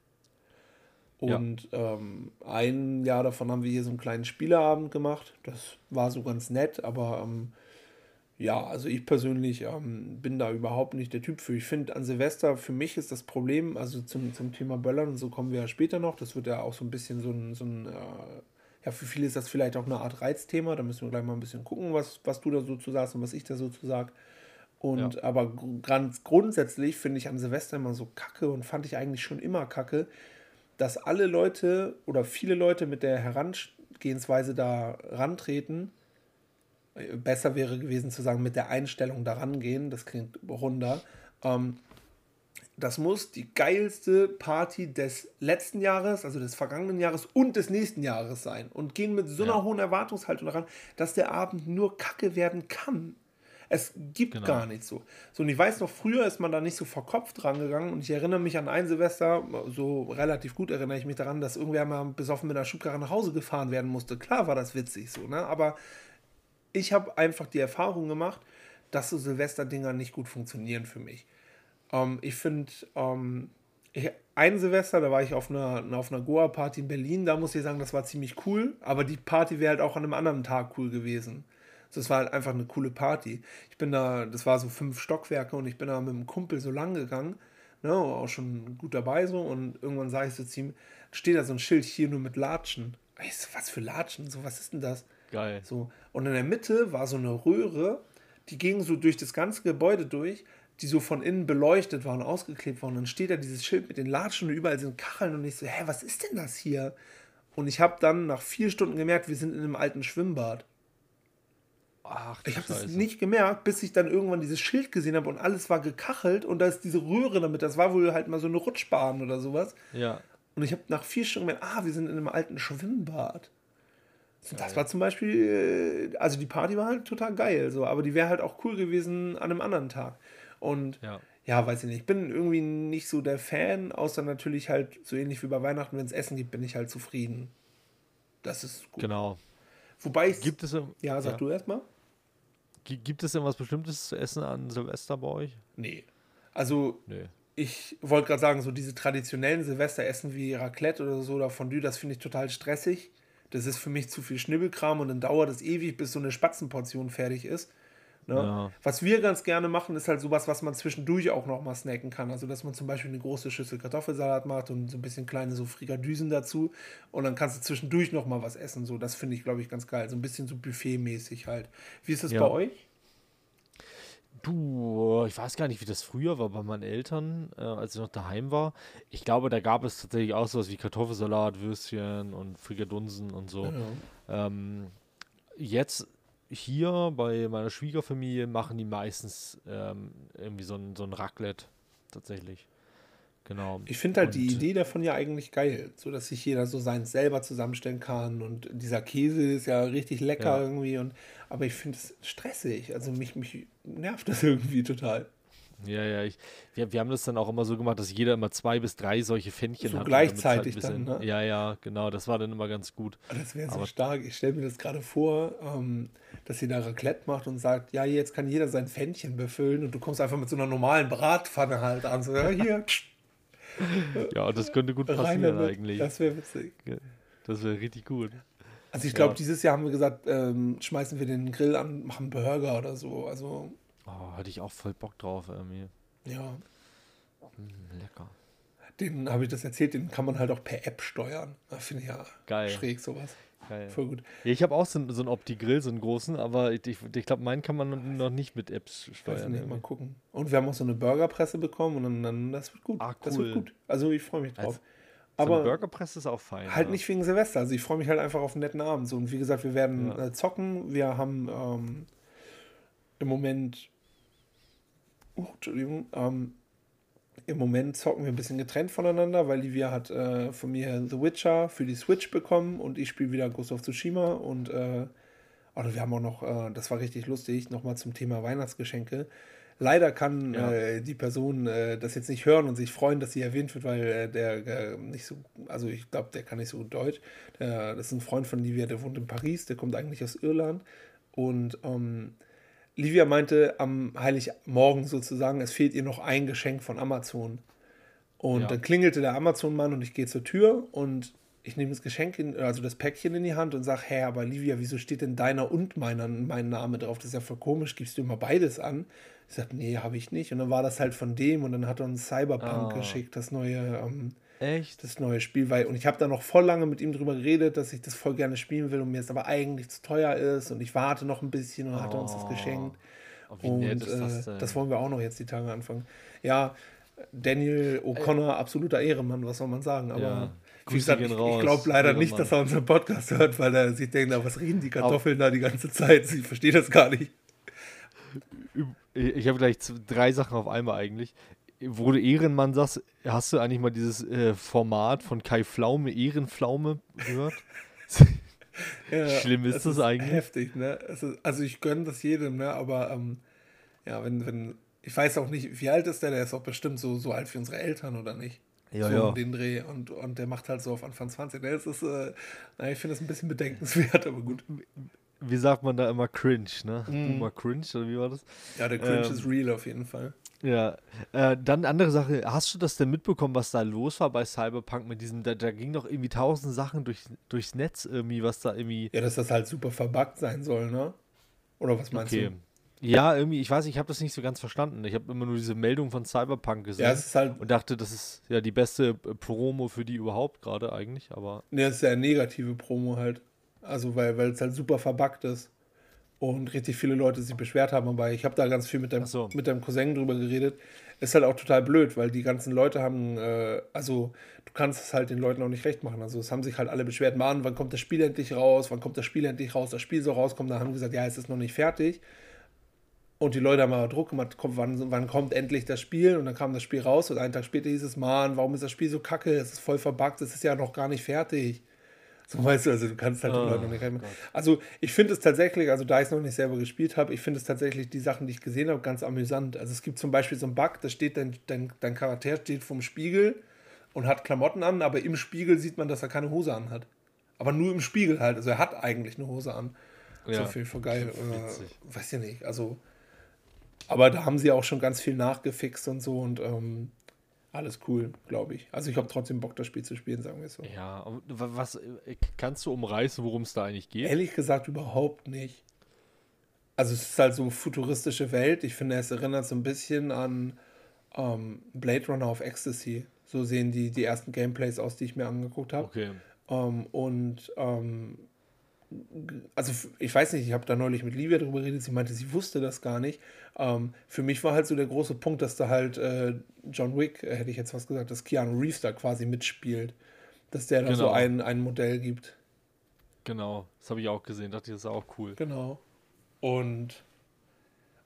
Und ja. ähm, ein Jahr davon haben wir hier so einen kleinen Spieleabend gemacht. Das war so ganz nett, aber ähm, ja, also ich persönlich ähm, bin da überhaupt nicht der Typ für. Ich finde, an Silvester, für mich ist das Problem, also zum, zum Thema Böllern und so kommen wir ja später noch. Das wird ja auch so ein bisschen so ein, so ein äh, ja, für viele ist das vielleicht auch eine Art Reizthema. Da müssen wir gleich mal ein bisschen gucken, was, was du da so zu sagst und was ich da so zu sag. Und ja. aber ganz grundsätzlich finde ich an Silvester immer so kacke und fand ich eigentlich schon immer kacke, dass alle Leute oder viele Leute mit der Herangehensweise da rantreten. Besser wäre gewesen zu sagen, mit der Einstellung daran gehen. Das klingt runder. Ähm, das muss die geilste Party des letzten Jahres, also des vergangenen Jahres und des nächsten Jahres sein. Und gehen mit so einer ja. hohen Erwartungshaltung daran, dass der Abend nur Kacke werden kann. Es gibt genau. gar nichts so. So, und ich weiß noch, früher ist man da nicht so verkopft rangegangen und ich erinnere mich an ein Silvester, so relativ gut erinnere ich mich daran, dass irgendwer mal besoffen mit einer Schubkarre nach Hause gefahren werden musste. Klar war das witzig so, ne? Aber ich habe einfach die Erfahrung gemacht, dass so Silvesterdinger nicht gut funktionieren für mich. Ähm, ich finde, ähm, ein Silvester, da war ich auf einer, auf einer Goa-Party in Berlin, da muss ich sagen, das war ziemlich cool, aber die Party wäre halt auch an einem anderen Tag cool gewesen. Das war halt einfach eine coole Party. Ich bin da, das war so fünf Stockwerke und ich bin da mit einem Kumpel so lang gegangen, ne, auch schon gut dabei so und irgendwann sage ich so zu ihm, steht da so ein Schild hier nur mit Latschen. Ich so, was für Latschen? So, was ist denn das? Geil. So. Und in der Mitte war so eine Röhre, die ging so durch das ganze Gebäude durch, die so von innen beleuchtet war und ausgeklebt war. Und dann steht da dieses Schild mit den Latschen und überall sind Kacheln und ich so, hä, was ist denn das hier? Und ich habe dann nach vier Stunden gemerkt, wir sind in einem alten Schwimmbad. Ach, ich habe das nicht gemerkt, bis ich dann irgendwann dieses Schild gesehen habe und alles war gekachelt und da ist diese Röhre damit. Das war wohl halt mal so eine Rutschbahn oder sowas. Ja. Und ich habe nach vier Stunden gemerkt, ah, wir sind in einem alten Schwimmbad. Das war zum Beispiel, äh, also die Party war halt total geil, so, aber die wäre halt auch cool gewesen an einem anderen Tag. Und ja. ja. weiß ich nicht, ich bin irgendwie nicht so der Fan, außer natürlich halt so ähnlich wie bei Weihnachten, wenn es Essen gibt, bin ich halt zufrieden. Das ist gut. Genau. Wobei ich. Gibt es. Ja, sag ja. du erstmal. Gibt es irgendwas Bestimmtes zu essen an Silvester bei euch? Nee. Also, nee. ich wollte gerade sagen, so diese traditionellen Silvesteressen wie Raclette oder so oder Fondue, das finde ich total stressig. Das ist für mich zu viel Schnibbelkram und dann dauert es ewig, bis so eine Spatzenportion fertig ist. Ne? Ja. Was wir ganz gerne machen, ist halt sowas, was man zwischendurch auch noch mal snacken kann. Also, dass man zum Beispiel eine große Schüssel Kartoffelsalat macht und so ein bisschen kleine so Frikadüsen dazu. Und dann kannst du zwischendurch noch mal was essen. So, das finde ich, glaube ich, ganz geil. So ein bisschen so buffetmäßig halt. Wie ist das ja. bei euch? Du, ich weiß gar nicht, wie das früher war bei meinen Eltern, äh, als ich noch daheim war. Ich glaube, da gab es tatsächlich auch sowas wie Kartoffelsalat, Würstchen und Frikadunsen und so. Ja. Ähm, jetzt hier bei meiner Schwiegerfamilie machen die meistens ähm, irgendwie so ein, so ein Raclette tatsächlich. Genau. Ich finde halt und, die Idee davon ja eigentlich geil, so dass sich jeder so seins selber zusammenstellen kann und dieser Käse ist ja richtig lecker ja. irgendwie und aber ich finde es stressig, also mich, mich nervt das irgendwie total. Ja, ja, ich, wir, wir haben das dann auch immer so gemacht, dass jeder immer zwei bis drei solche Fännchen so hat. gleichzeitig halt bisschen, dann, ne? Ja, ja, genau, das war dann immer ganz gut. Das wäre so stark. Ich stelle mir das gerade vor, ähm, dass sie da Raclette macht und sagt, ja, jetzt kann jeder sein Fännchen befüllen und du kommst einfach mit so einer normalen Bratpfanne halt an. So, ja, hier. ja, das könnte gut passieren eigentlich. Das wäre witzig. Das wäre richtig gut. Also ich glaube, ja. dieses Jahr haben wir gesagt, ähm, schmeißen wir den Grill an, machen Burger oder so. Also Oh, hatte ich auch voll Bock drauf irgendwie. Ja. Mm, lecker. Den habe ich das erzählt, den kann man halt auch per App steuern. Finde ich ja Geil. schräg sowas. Geil. Voll gut. Ja, ich habe auch so, so einen Opti-Grill, so einen großen, aber ich, ich, ich glaube, meinen kann man noch nicht mit Apps steuern. Nicht, mal gucken. Und wir haben auch so eine Burgerpresse bekommen und dann, dann das wird gut. Ah, cool. Das wird gut. Also ich freue mich drauf. Als, aber so eine Burgerpresse ist auch fein. Halt ja. nicht wegen Silvester. Also ich freue mich halt einfach auf einen netten Abend. So, und wie gesagt, wir werden ja. äh, zocken. Wir haben ähm, im Moment oh, Entschuldigung, ähm, im Moment zocken wir ein bisschen getrennt voneinander, weil Livia hat äh, von mir The Witcher für die Switch bekommen und ich spiele wieder Ghost of Tsushima und äh, also wir haben auch noch, äh, das war richtig lustig, nochmal zum Thema Weihnachtsgeschenke. Leider kann ja. äh, die Person äh, das jetzt nicht hören und sich freuen, dass sie erwähnt wird, weil äh, der nicht so, also ich glaube, der kann nicht so gut Deutsch. Der, das ist ein Freund von Livia, der wohnt in Paris, der kommt eigentlich aus Irland und ähm, Livia meinte am Heiligmorgen sozusagen, es fehlt ihr noch ein Geschenk von Amazon. Und ja. dann klingelte der Amazon-Mann und ich gehe zur Tür und ich nehme das Geschenk, in, also das Päckchen in die Hand und sage, hä, aber Livia, wieso steht denn deiner und meiner mein Name drauf? Das ist ja voll komisch, gibst du immer beides an? Ich sage, nee, habe ich nicht. Und dann war das halt von dem und dann hat er uns Cyberpunk oh. geschickt, das neue ähm, Echt? Das neue Spiel, weil, und ich habe da noch voll lange mit ihm drüber geredet, dass ich das voll gerne spielen will und mir es aber eigentlich zu teuer ist und ich warte noch ein bisschen und oh. hat uns das geschenkt. Oh, und das, äh, das, wollen wir auch noch jetzt die Tage anfangen. Ja, Daniel O'Connor, absoluter Ehrenmann, was soll man sagen, aber. Ja. Wie gesagt, ich, ich glaube leider Ehrenmann. nicht, dass er unseren Podcast hört, weil er sich denkt, was reden die Kartoffeln da die ganze Zeit? Ich verstehe das gar nicht. Ich habe gleich drei Sachen auf einmal eigentlich wo du Ehrenmann sagst, hast du eigentlich mal dieses äh, Format von Kai Pflaume, Ehrenpflaume gehört? ja, Schlimm ist das, ist eigentlich. Heftig, ne? Also, also ich gönne das jedem, ne? Aber ähm, Ja, wenn, wenn, ich weiß auch nicht, wie alt ist der? Der ist auch bestimmt so, so alt wie unsere Eltern, oder nicht? Ja, so ja. den Dreh. Und, und der macht halt so auf Anfang 20. Das ist, äh, na, ich finde das ein bisschen bedenkenswert, aber gut. Wie sagt man da immer cringe, ne? Mm. Immer cringe, oder wie war das? Ja, der Cringe ähm, ist real auf jeden Fall. Ja, äh, dann andere Sache, hast du das denn mitbekommen, was da los war bei Cyberpunk mit diesem, da, da ging doch irgendwie tausend Sachen durch, durchs Netz irgendwie, was da irgendwie. Ja, dass das halt super verbuggt sein soll, ne? Oder was meinst okay. du? Ja, irgendwie, ich weiß, ich habe das nicht so ganz verstanden. Ich habe immer nur diese Meldung von Cyberpunk gesehen ja, es ist halt und dachte, das ist ja die beste äh, Promo für die überhaupt gerade eigentlich, aber. Ne, das ist ja eine negative Promo halt. Also, weil es halt super verbuggt ist und richtig viele Leute sich beschwert haben. Aber ich habe da ganz viel mit deinem, so. mit deinem Cousin drüber geredet. Ist halt auch total blöd, weil die ganzen Leute haben, äh, also du kannst es halt den Leuten auch nicht recht machen. Also es haben sich halt alle beschwert, Mann, wann kommt das Spiel endlich raus? Wann kommt das Spiel endlich raus? Das Spiel soll rauskommen. Dann haben gesagt, ja, es ist noch nicht fertig. Und die Leute haben aber Druck gemacht, komm, wann, wann kommt endlich das Spiel? Und dann kam das Spiel raus und einen Tag später hieß es, Mann, warum ist das Spiel so kacke? Es ist voll verbuggt, es ist ja noch gar nicht fertig. So weißt du, also du kannst halt oh, die Leute noch nicht reinmachen. Also ich finde es tatsächlich, also da ich es noch nicht selber gespielt habe, ich finde es tatsächlich die Sachen, die ich gesehen habe, ganz amüsant. Also es gibt zum Beispiel so einen Bug, da steht dein, dein, dein Charakter steht vom Spiegel und hat Klamotten an, aber im Spiegel sieht man, dass er keine Hose an hat. Aber nur im Spiegel halt. Also er hat eigentlich eine Hose an. Ja. So viel für geil. Äh, weiß ich nicht. Also, aber da haben sie auch schon ganz viel nachgefixt und so und ähm, alles cool, glaube ich. Also ich habe trotzdem Bock, das Spiel zu spielen, sagen wir so. Ja, was äh, kannst du umreißen, worum es da eigentlich geht? Ehrlich gesagt überhaupt nicht. Also es ist halt so futuristische Welt. Ich finde, es erinnert so ein bisschen an ähm, Blade Runner auf Ecstasy. So sehen die, die ersten Gameplays aus, die ich mir angeguckt habe. Okay. Ähm, und ähm, also ich weiß nicht, ich habe da neulich mit Livia darüber geredet, sie meinte, sie wusste das gar nicht. Ähm, für mich war halt so der große Punkt, dass da halt äh, John Wick, äh, hätte ich jetzt was gesagt, dass Keanu Reeves da quasi mitspielt. Dass der da genau. so ein, ein Modell gibt. Genau, das habe ich auch gesehen, dachte ich, das ist auch cool. Genau. Und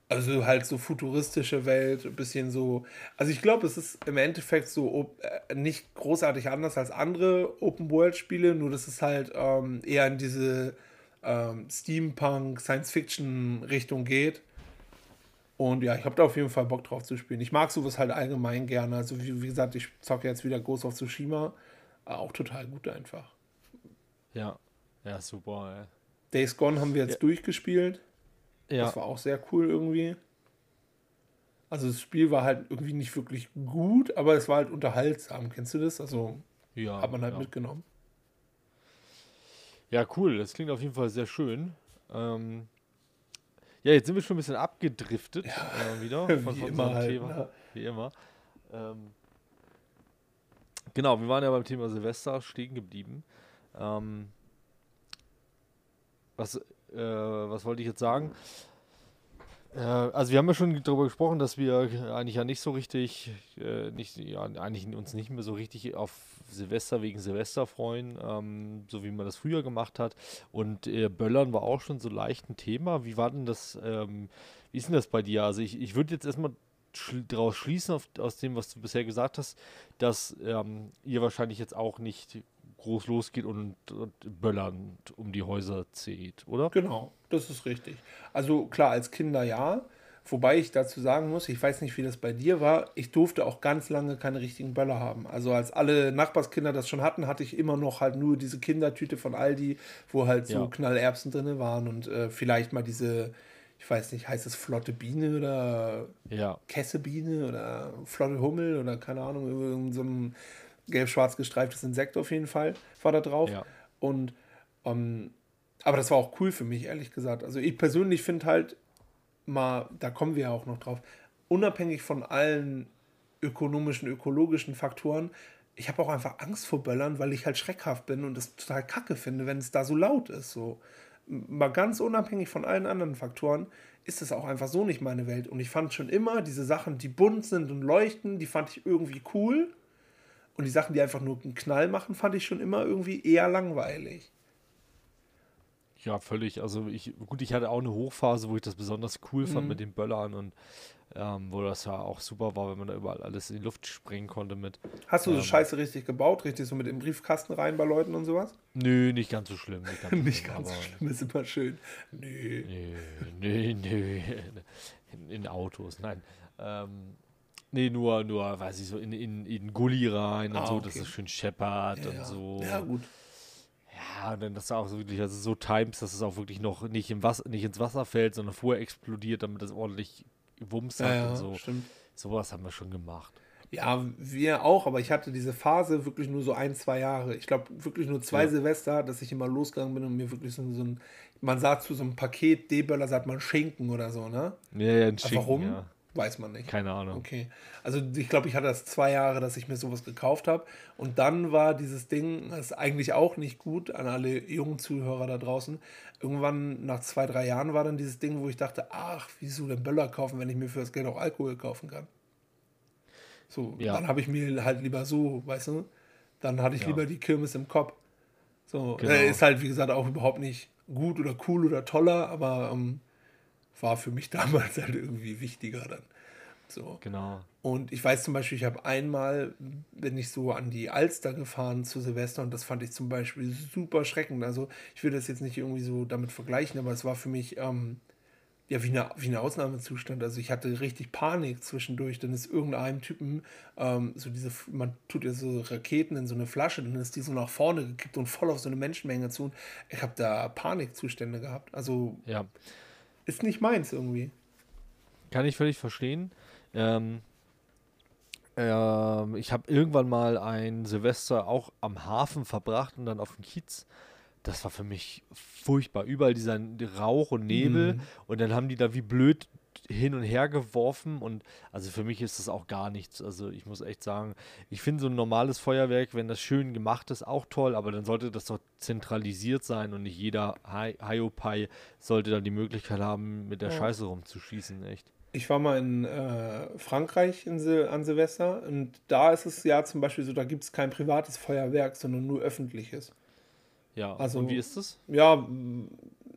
also halt so futuristische Welt, ein bisschen so. Also ich glaube, es ist im Endeffekt so äh, nicht großartig anders als andere Open-World-Spiele, nur dass es halt ähm, eher in diese ähm, Steampunk, Science-Fiction-Richtung geht. Und ja, ich habe da auf jeden Fall Bock drauf zu spielen. Ich mag sowas halt allgemein gerne. Also wie, wie gesagt, ich zocke jetzt wieder Ghost of Tsushima. Auch total gut einfach. Ja, ja, super. Ey. Days Gone haben wir jetzt ja. durchgespielt. Ja. Das war auch sehr cool irgendwie. Also das Spiel war halt irgendwie nicht wirklich gut, aber es war halt unterhaltsam. Kennst du das? Also ja, hat man halt ja. mitgenommen. Ja, cool. Das klingt auf jeden Fall sehr schön. Ähm, ja, jetzt sind wir schon ein bisschen abgedriftet ja. äh, wieder von, von immer halt, Thema. Ne? Wie immer. Ähm, genau, wir waren ja beim Thema Silvester stehen geblieben. Ähm, was äh, was wollte ich jetzt sagen? Äh, also wir haben ja schon darüber gesprochen, dass wir eigentlich ja nicht so richtig, äh, nicht, ja, eigentlich uns nicht mehr so richtig auf Silvester wegen Silvester freuen, ähm, so wie man das früher gemacht hat. Und äh, Böllern war auch schon so leicht ein Thema. Wie war denn das, ähm, wie ist denn das bei dir? Also ich, ich würde jetzt erstmal schl daraus schließen, auf, aus dem, was du bisher gesagt hast, dass ähm, ihr wahrscheinlich jetzt auch nicht groß losgeht und, und böllernd um die Häuser zieht, oder? Genau, das ist richtig. Also klar, als Kinder ja. Wobei ich dazu sagen muss, ich weiß nicht, wie das bei dir war, ich durfte auch ganz lange keine richtigen Böller haben. Also als alle Nachbarskinder das schon hatten, hatte ich immer noch halt nur diese Kindertüte von Aldi, wo halt so ja. Knallerbsen drin waren und äh, vielleicht mal diese, ich weiß nicht, heißt es flotte Biene oder ja. Kessebiene oder flotte Hummel oder keine Ahnung, irgendein so gelb-schwarz gestreiftes Insekt auf jeden Fall war da drauf. Ja. Und ähm, aber das war auch cool für mich, ehrlich gesagt. Also ich persönlich finde halt mal, da kommen wir ja auch noch drauf, unabhängig von allen ökonomischen, ökologischen Faktoren, ich habe auch einfach Angst vor Böllern, weil ich halt schreckhaft bin und es total kacke finde, wenn es da so laut ist. So. Mal ganz unabhängig von allen anderen Faktoren ist es auch einfach so nicht meine Welt. Und ich fand schon immer diese Sachen, die bunt sind und leuchten, die fand ich irgendwie cool. Und die Sachen, die einfach nur einen Knall machen, fand ich schon immer irgendwie eher langweilig. Ja, völlig. Also ich, gut, ich hatte auch eine Hochphase, wo ich das besonders cool fand mhm. mit den Böllern und ähm, wo das ja auch super war, wenn man da überall alles in die Luft springen konnte mit. Hast du so ähm, Scheiße richtig gebaut, richtig so mit dem Briefkasten rein bei Leuten und sowas? Nö, nicht ganz so schlimm. Nicht ganz, nicht schlimm, ganz so schlimm, ist immer schön. Nö. Nö, nö, nö. In, in Autos, nein. Ähm, nee, nur, nur, weiß ich so, in, in, in Gully rein und Ah, so, okay. dass es schön scheppert Ja, und ja. so. Ja, gut. Ja, und dann das auch so wirklich, also so Times, dass es auch wirklich noch nicht, im Wasser, nicht ins Wasser fällt, sondern vorher explodiert, damit es ordentlich Wumms hat Ja, und so. stimmt. Sowas haben wir schon gemacht. Ja, wir auch, aber ich hatte diese Phase wirklich nur so ein, zwei Jahre. Ich glaube, wirklich nur zwei Ja. Silvester, dass ich immer losgegangen bin und mir wirklich so, so ein, man sagt zu so einem Paket D-Böller, sagt man Schinken oder so, ne? Ja, ja, ein Aber Schinken, Warum? ja. Weiß man nicht. Keine Ahnung. Okay. Also ich glaube, ich hatte das zwei Jahre, dass ich mir sowas gekauft habe. Und dann war dieses Ding, das ist eigentlich auch nicht gut an alle jungen Zuhörer da draußen. Irgendwann nach zwei, drei Jahren war dann dieses Ding, wo ich dachte, ach, wieso denn Böller kaufen, wenn ich mir für das Geld auch Alkohol kaufen kann? So, Ja. dann habe ich mir halt lieber so, weißt du? Dann hatte ich Ja. lieber die Kirmes im Kopf. So, Genau. äh, ist halt, wie gesagt, auch überhaupt nicht gut oder cool oder toller, aber ähm, war für mich damals halt irgendwie wichtiger dann. So. Genau. Und ich weiß zum Beispiel, ich habe einmal, bin ich so an die Alster gefahren zu Silvester und das fand ich zum Beispiel super schreckend. Also ich will das jetzt nicht irgendwie so damit vergleichen, aber es war für mich ähm, ja wie eine, wie ein Ausnahmezustand. Also ich hatte richtig Panik zwischendurch. Dann ist irgendeinem Typen ähm, so diese, man tut ja so Raketen in so eine Flasche, dann ist die so nach vorne gekippt und voll auf so eine Menschenmenge zu. Und ich habe da Panikzustände gehabt. Also Ja. Ist nicht meins irgendwie. Kann ich völlig verstehen. Ähm, ähm, ich habe irgendwann mal ein Silvester auch am Hafen verbracht und dann auf dem Kiez. Das war für mich furchtbar. Überall dieser Rauch und Nebel Mhm. und dann haben die da wie blöd hin und her geworfen und also für mich ist das auch gar nichts. Also ich muss echt sagen, ich finde so ein normales Feuerwerk, wenn das schön gemacht ist, auch toll, aber dann sollte das doch zentralisiert sein und nicht jeder Hi- Hiopai sollte dann die Möglichkeit haben, mit der Ja. Scheiße rumzuschießen, echt. Ich war mal in äh, Frankreich in Sil an Silvester und da ist es ja zum Beispiel so, da gibt es kein privates Feuerwerk, sondern nur öffentliches. Ja, Also- und wie ist das? Ja,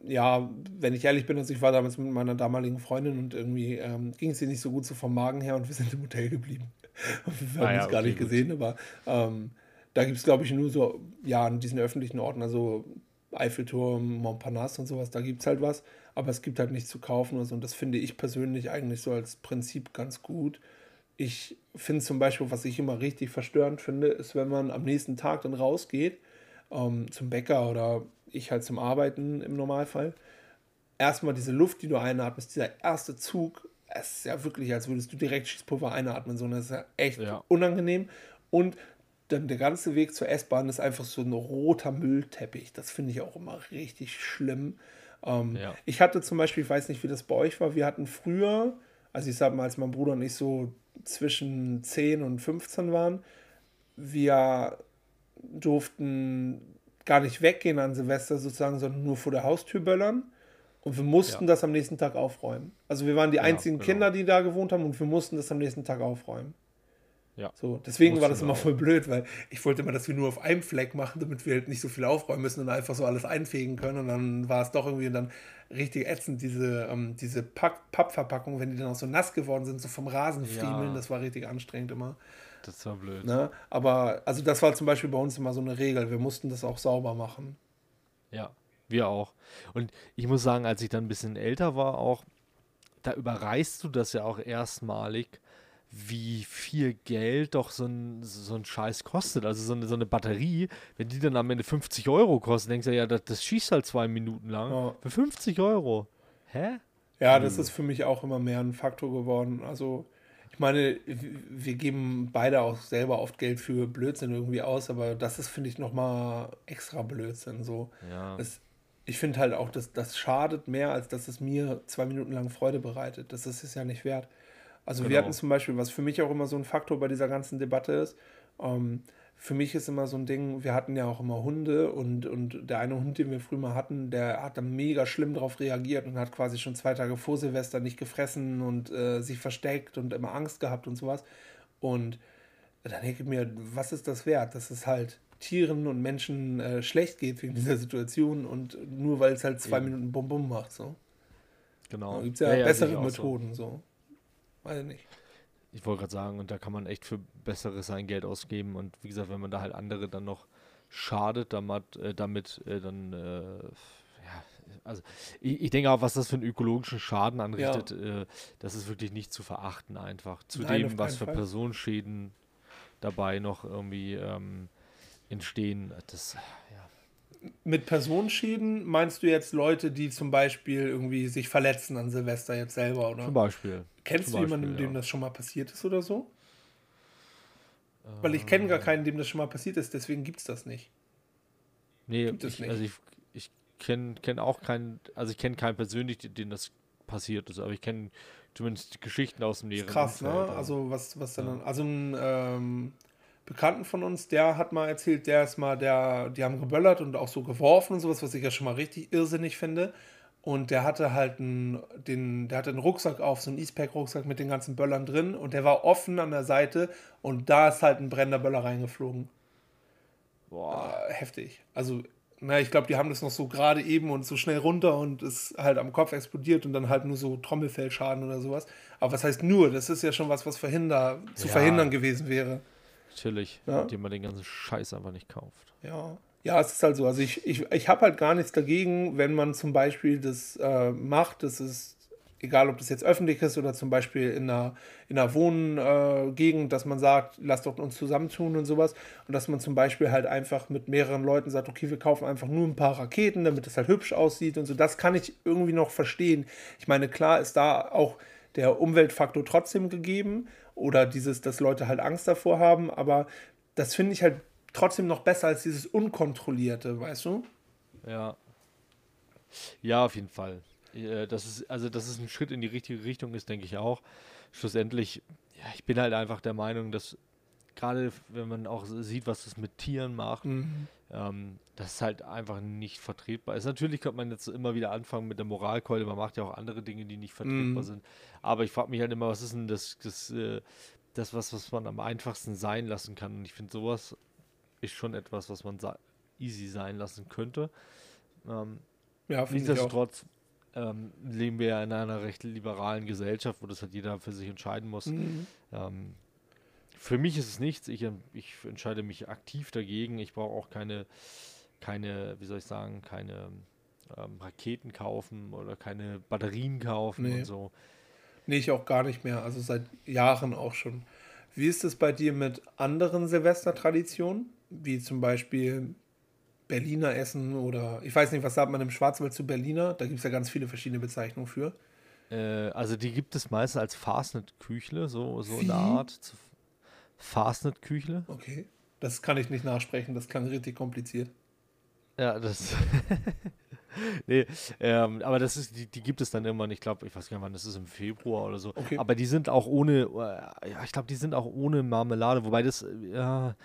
ja, wenn ich ehrlich bin, also ich war damals mit meiner damaligen Freundin und irgendwie ähm, ging es ihr nicht so gut so vom Magen her und wir sind im Hotel geblieben. wir haben Ah ja, uns gar okay, nicht gut. gesehen, aber ähm, da gibt es, glaube ich, nur so, ja, an diesen öffentlichen Orten, also Eiffelturm, Montparnasse und sowas, da gibt es halt was, aber es gibt halt nichts zu kaufen oder so und das finde ich persönlich eigentlich so als Prinzip ganz gut. Ich finde zum Beispiel, was ich immer richtig verstörend finde, ist, wenn man am nächsten Tag dann rausgeht ähm, zum Bäcker oder ich halt zum Arbeiten im Normalfall. Erstmal diese Luft, die du einatmest, dieser erste Zug, es ist ja wirklich, als würdest du direkt Schießpulver einatmen, so, das ist ja echt Ja. unangenehm. Und dann der ganze Weg zur S-Bahn ist einfach so ein roter Müllteppich. Das finde ich auch immer richtig schlimm. Ähm, Ja. Ich hatte zum Beispiel, ich weiß nicht, wie das bei euch war, wir hatten früher, also ich sag mal, als mein Bruder und ich so zwischen 10 und 15 waren, wir durften gar nicht weggehen an Silvester sozusagen, sondern nur vor der Haustür böllern. Und wir mussten Ja. das am nächsten Tag aufräumen. Also wir waren die Ja, einzigen genau. Kinder, die da gewohnt haben und wir mussten das am nächsten Tag aufräumen. Ja. So, deswegen war das immer voll blöd, weil ich wollte immer, dass wir nur auf einem Fleck machen, damit wir halt nicht so viel aufräumen müssen und einfach so alles einfegen können. Und dann war es doch irgendwie dann richtig ätzend, diese, ähm, diese Pack Pappverpackungen, wenn die dann auch so nass geworden sind, so vom Rasen friemeln, Ja. das war richtig anstrengend immer. Das war blöd. Ne? Aber, also das war zum Beispiel bei uns immer so eine Regel, wir mussten das auch sauber machen. Ja, wir auch. Und ich muss sagen, als ich dann ein bisschen älter war, auch, da überreißt du das ja auch erstmalig, wie viel Geld doch so ein, so ein Scheiß kostet. Also so eine, so eine Batterie, wenn die dann am Ende 50 Euro kostet, denkst du ja, das, das schießt halt zwei Minuten lang. Ja. Für 50 Euro. Hä? Ja, das ist für mich auch immer mehr ein Faktor geworden. Also, ich meine, wir geben beide auch selber oft Geld für Blödsinn irgendwie aus, aber das ist, finde ich, nochmal extra Blödsinn. So. Ja. Das, ich finde halt auch, dass das schadet mehr, als dass es mir zwei Minuten lang Freude bereitet. Das ist es ja nicht wert. Also wir Genau. hatten zum Beispiel, was für mich auch immer so ein Faktor bei dieser ganzen Debatte ist, ähm, für mich ist immer so ein Ding, wir hatten ja auch immer Hunde und, und der eine Hund, den wir früher mal hatten, der hat dann mega schlimm darauf reagiert und hat quasi schon zwei Tage vor Silvester nicht gefressen und äh, sich versteckt und immer Angst gehabt und sowas. Und dann denke ich mir, was ist das wert, dass es halt Tieren und Menschen äh, schlecht geht wegen dieser Situation und nur weil es halt zwei Eben. Minuten Bum Bum macht. So. Genau. Da gibt es ja, sehe bessere auch so. Methoden. So. Weiß ich nicht. Ich wollte gerade sagen, und da kann man echt für Besseres sein Geld ausgeben. Und wie gesagt, wenn man da halt andere dann noch schadet damit, äh, damit äh, dann, äh, ja, also ich, ich, denke auch, was das für einen ökologischen Schaden anrichtet, ja. äh, das ist wirklich nicht zu verachten einfach. Zudem, was für Fall. Personenschäden dabei noch irgendwie ähm, entstehen, das, ja. Mit Personenschäden meinst du jetzt Leute, die zum Beispiel irgendwie sich verletzen an Silvester jetzt selber, oder? Zum Beispiel. Kennst zum du jemanden, Beispiel, dem das schon mal passiert ist oder so? Weil ich kenne gar keinen, dem das schon mal passiert ist, deswegen gibt es das nicht. Nee, ich, also ich, ich kenne kenn auch keinen, also ich kenne keinen persönlich, dem das passiert ist, aber ich kenne zumindest Geschichten aus dem näheren Krass, ne? Also was, was dann, ja. also ein ähm, Bekannten von uns, der hat mal erzählt, der ist mal, der, die haben geböllert und auch so geworfen und sowas, was ich ja schon mal richtig irrsinnig finde. Und der hatte halt einen, den, der hatte einen Rucksack auf, so einen Eastpack-Rucksack mit den ganzen Böllern drin und der war offen an der Seite und da ist halt ein brennender Böller reingeflogen. Boah. Äh, heftig. Also, na, ich glaube, die haben das noch so gerade eben und so schnell runter und ist halt am Kopf explodiert und dann halt nur so Trommelfellschaden oder sowas. Aber was heißt nur? Das ist ja schon was, was verhinder, zu ja. verhindern gewesen wäre. Natürlich, ja. indem man den ganzen Scheiß einfach nicht kauft. Ja. Ja, es ist halt so. Also ich, ich, ich habe halt gar nichts dagegen, wenn man zum Beispiel das äh, macht. Das ist egal, ob das jetzt öffentlich ist oder zum Beispiel in einer, in einer Wohngegend, dass man sagt, lasst doch uns zusammentun und sowas. Und dass man zum Beispiel halt einfach mit mehreren Leuten sagt, okay, wir kaufen einfach nur ein paar Raketen, damit es halt hübsch aussieht und so. Das kann ich irgendwie noch verstehen. Ich meine, klar ist da auch der Umweltfaktor trotzdem gegeben oder dieses, dass Leute halt Angst davor haben, aber das finde ich halt trotzdem noch besser als dieses Unkontrollierte, weißt du? Ja. Ja, auf jeden Fall. Das ist, also, dass es ein Schritt in die richtige Richtung ist, denke ich auch. Schlussendlich, ja, ich bin halt einfach der Meinung, dass gerade wenn man auch sieht, was das mit Tieren macht, mhm. ähm, das ist halt einfach nicht vertretbar ist. Natürlich könnte man jetzt immer wieder anfangen mit der Moralkeule, man macht ja auch andere Dinge, die nicht vertretbar mhm. sind. Aber ich frage mich halt immer, was ist denn das, das, äh, das was, was man am einfachsten sein lassen kann? Und ich finde sowas ist schon etwas, was man easy sein lassen könnte. Ähm, ja, Nichtsdestotrotz ähm, leben wir ja in einer recht liberalen Gesellschaft, wo das halt jeder für sich entscheiden muss. Mhm. Ähm, für mich ist es nichts. Ich, ich entscheide mich aktiv dagegen. Ich brauche auch keine, keine, wie soll ich sagen, keine ähm, Raketen kaufen oder keine Batterien kaufen nee. und so. Nee, ich auch gar nicht mehr. Also seit Jahren auch schon. Wie ist es bei dir mit anderen Silvestertraditionen? Wie zum Beispiel Berliner Essen oder ich weiß nicht, was sagt man im Schwarzwald zu Berliner? Da gibt es ja ganz viele verschiedene Bezeichnungen für. Äh, also die gibt es meistens als Fastnet-Küchle, so, so in der Art. Fastnet-Küchle. Okay. Das kann ich nicht nachsprechen, das klang richtig kompliziert. Ja, das. nee, ähm, aber das ist, die, die gibt es dann immer, ich glaube, ich weiß gar nicht wann, das ist im Februar oder so. Okay. Aber die sind auch ohne, äh, ja, ich glaube, die sind auch ohne Marmelade, wobei das, äh, ja,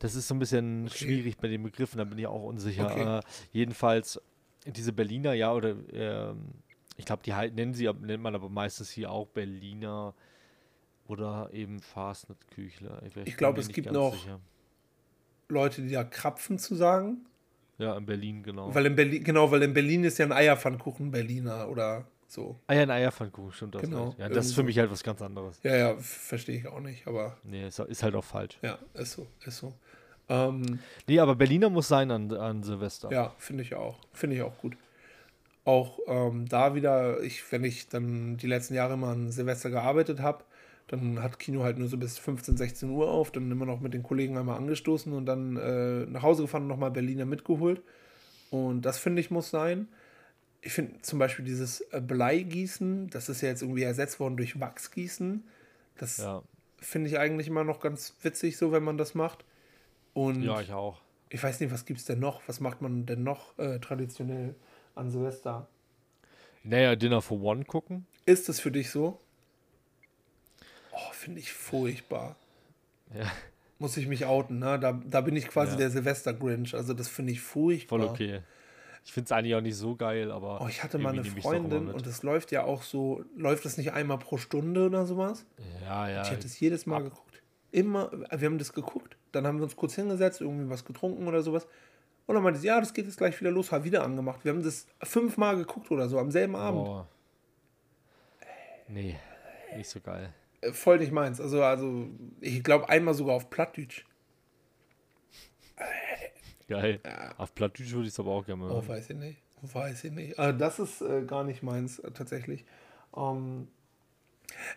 das ist so ein bisschen okay. schwierig bei den Begriffen, da bin ich auch unsicher. Okay. Äh, jedenfalls diese Berliner, ja, oder äh, ich glaube, die halt, nennen sie, nennt man aber meistens hier auch Berliner oder eben Fastnet-Küchler. Ich, ich glaube, es gibt noch sicher. Leute, die da Krapfen zu sagen. Ja, in Berlin, genau. Weil in Berlin, genau, weil in Berlin ist ja ein Eierpfannkuchen Berliner oder so. Ah ja, ein Eierpfannkuchen, stimmt das. Genau. Ja, das ist für mich halt was ganz anderes. Ja, ja, verstehe ich auch nicht, aber. Nee, ist, ist halt auch falsch. Ja, ist so, ist so. Ähm, nee, aber Berliner muss sein an, an Silvester. Ja, finde ich auch. Finde ich auch gut. Auch ähm, da wieder, ich, wenn ich dann die letzten Jahre immer an Silvester gearbeitet habe, dann hat Kino halt nur so bis 15, 16 Uhr auf, dann immer noch mit den Kollegen einmal angestoßen und dann äh, nach Hause gefahren und nochmal Berliner mitgeholt. Und das finde ich muss sein. Ich finde zum Beispiel dieses äh, Bleigießen, das ist ja jetzt irgendwie ersetzt worden durch Wachsgießen. Das ja. finde ich eigentlich immer noch ganz witzig, so wenn man das macht. Und ja, ich auch. Ich weiß nicht, was gibt es denn noch? Was macht man denn noch äh, traditionell an Silvester? Naja, Dinner for One gucken. Ist das für dich so? Oh, finde ich furchtbar. Ja. Muss ich mich outen, ne? Da, da bin ich quasi ja. der Silvester-Grinch. Also, das finde ich furchtbar. Voll okay. Ich finde es eigentlich auch nicht so geil, aber. Oh, ich hatte mal eine Freundin und es läuft ja auch so. Läuft das nicht einmal pro Stunde oder sowas? Ja, ja. Ich hätte es jedes Mal ab. geguckt. Immer, wir haben das geguckt dann haben wir uns kurz hingesetzt, irgendwie was getrunken oder sowas. Und dann meinte sie, ja, das geht jetzt gleich wieder los, hat wieder angemacht. Wir haben das fünfmal geguckt oder so am selben Abend. Oh. Nee, nicht so geil. Äh, voll nicht meins. Also, also ich glaube einmal sogar auf Plattdeutsch. Geil. Ja. Auf Plattdeutsch würde ich es aber auch gerne machen. Oh, weiß ich nicht. Weiß ich nicht. Also das ist äh, gar nicht meins äh, tatsächlich. Ähm,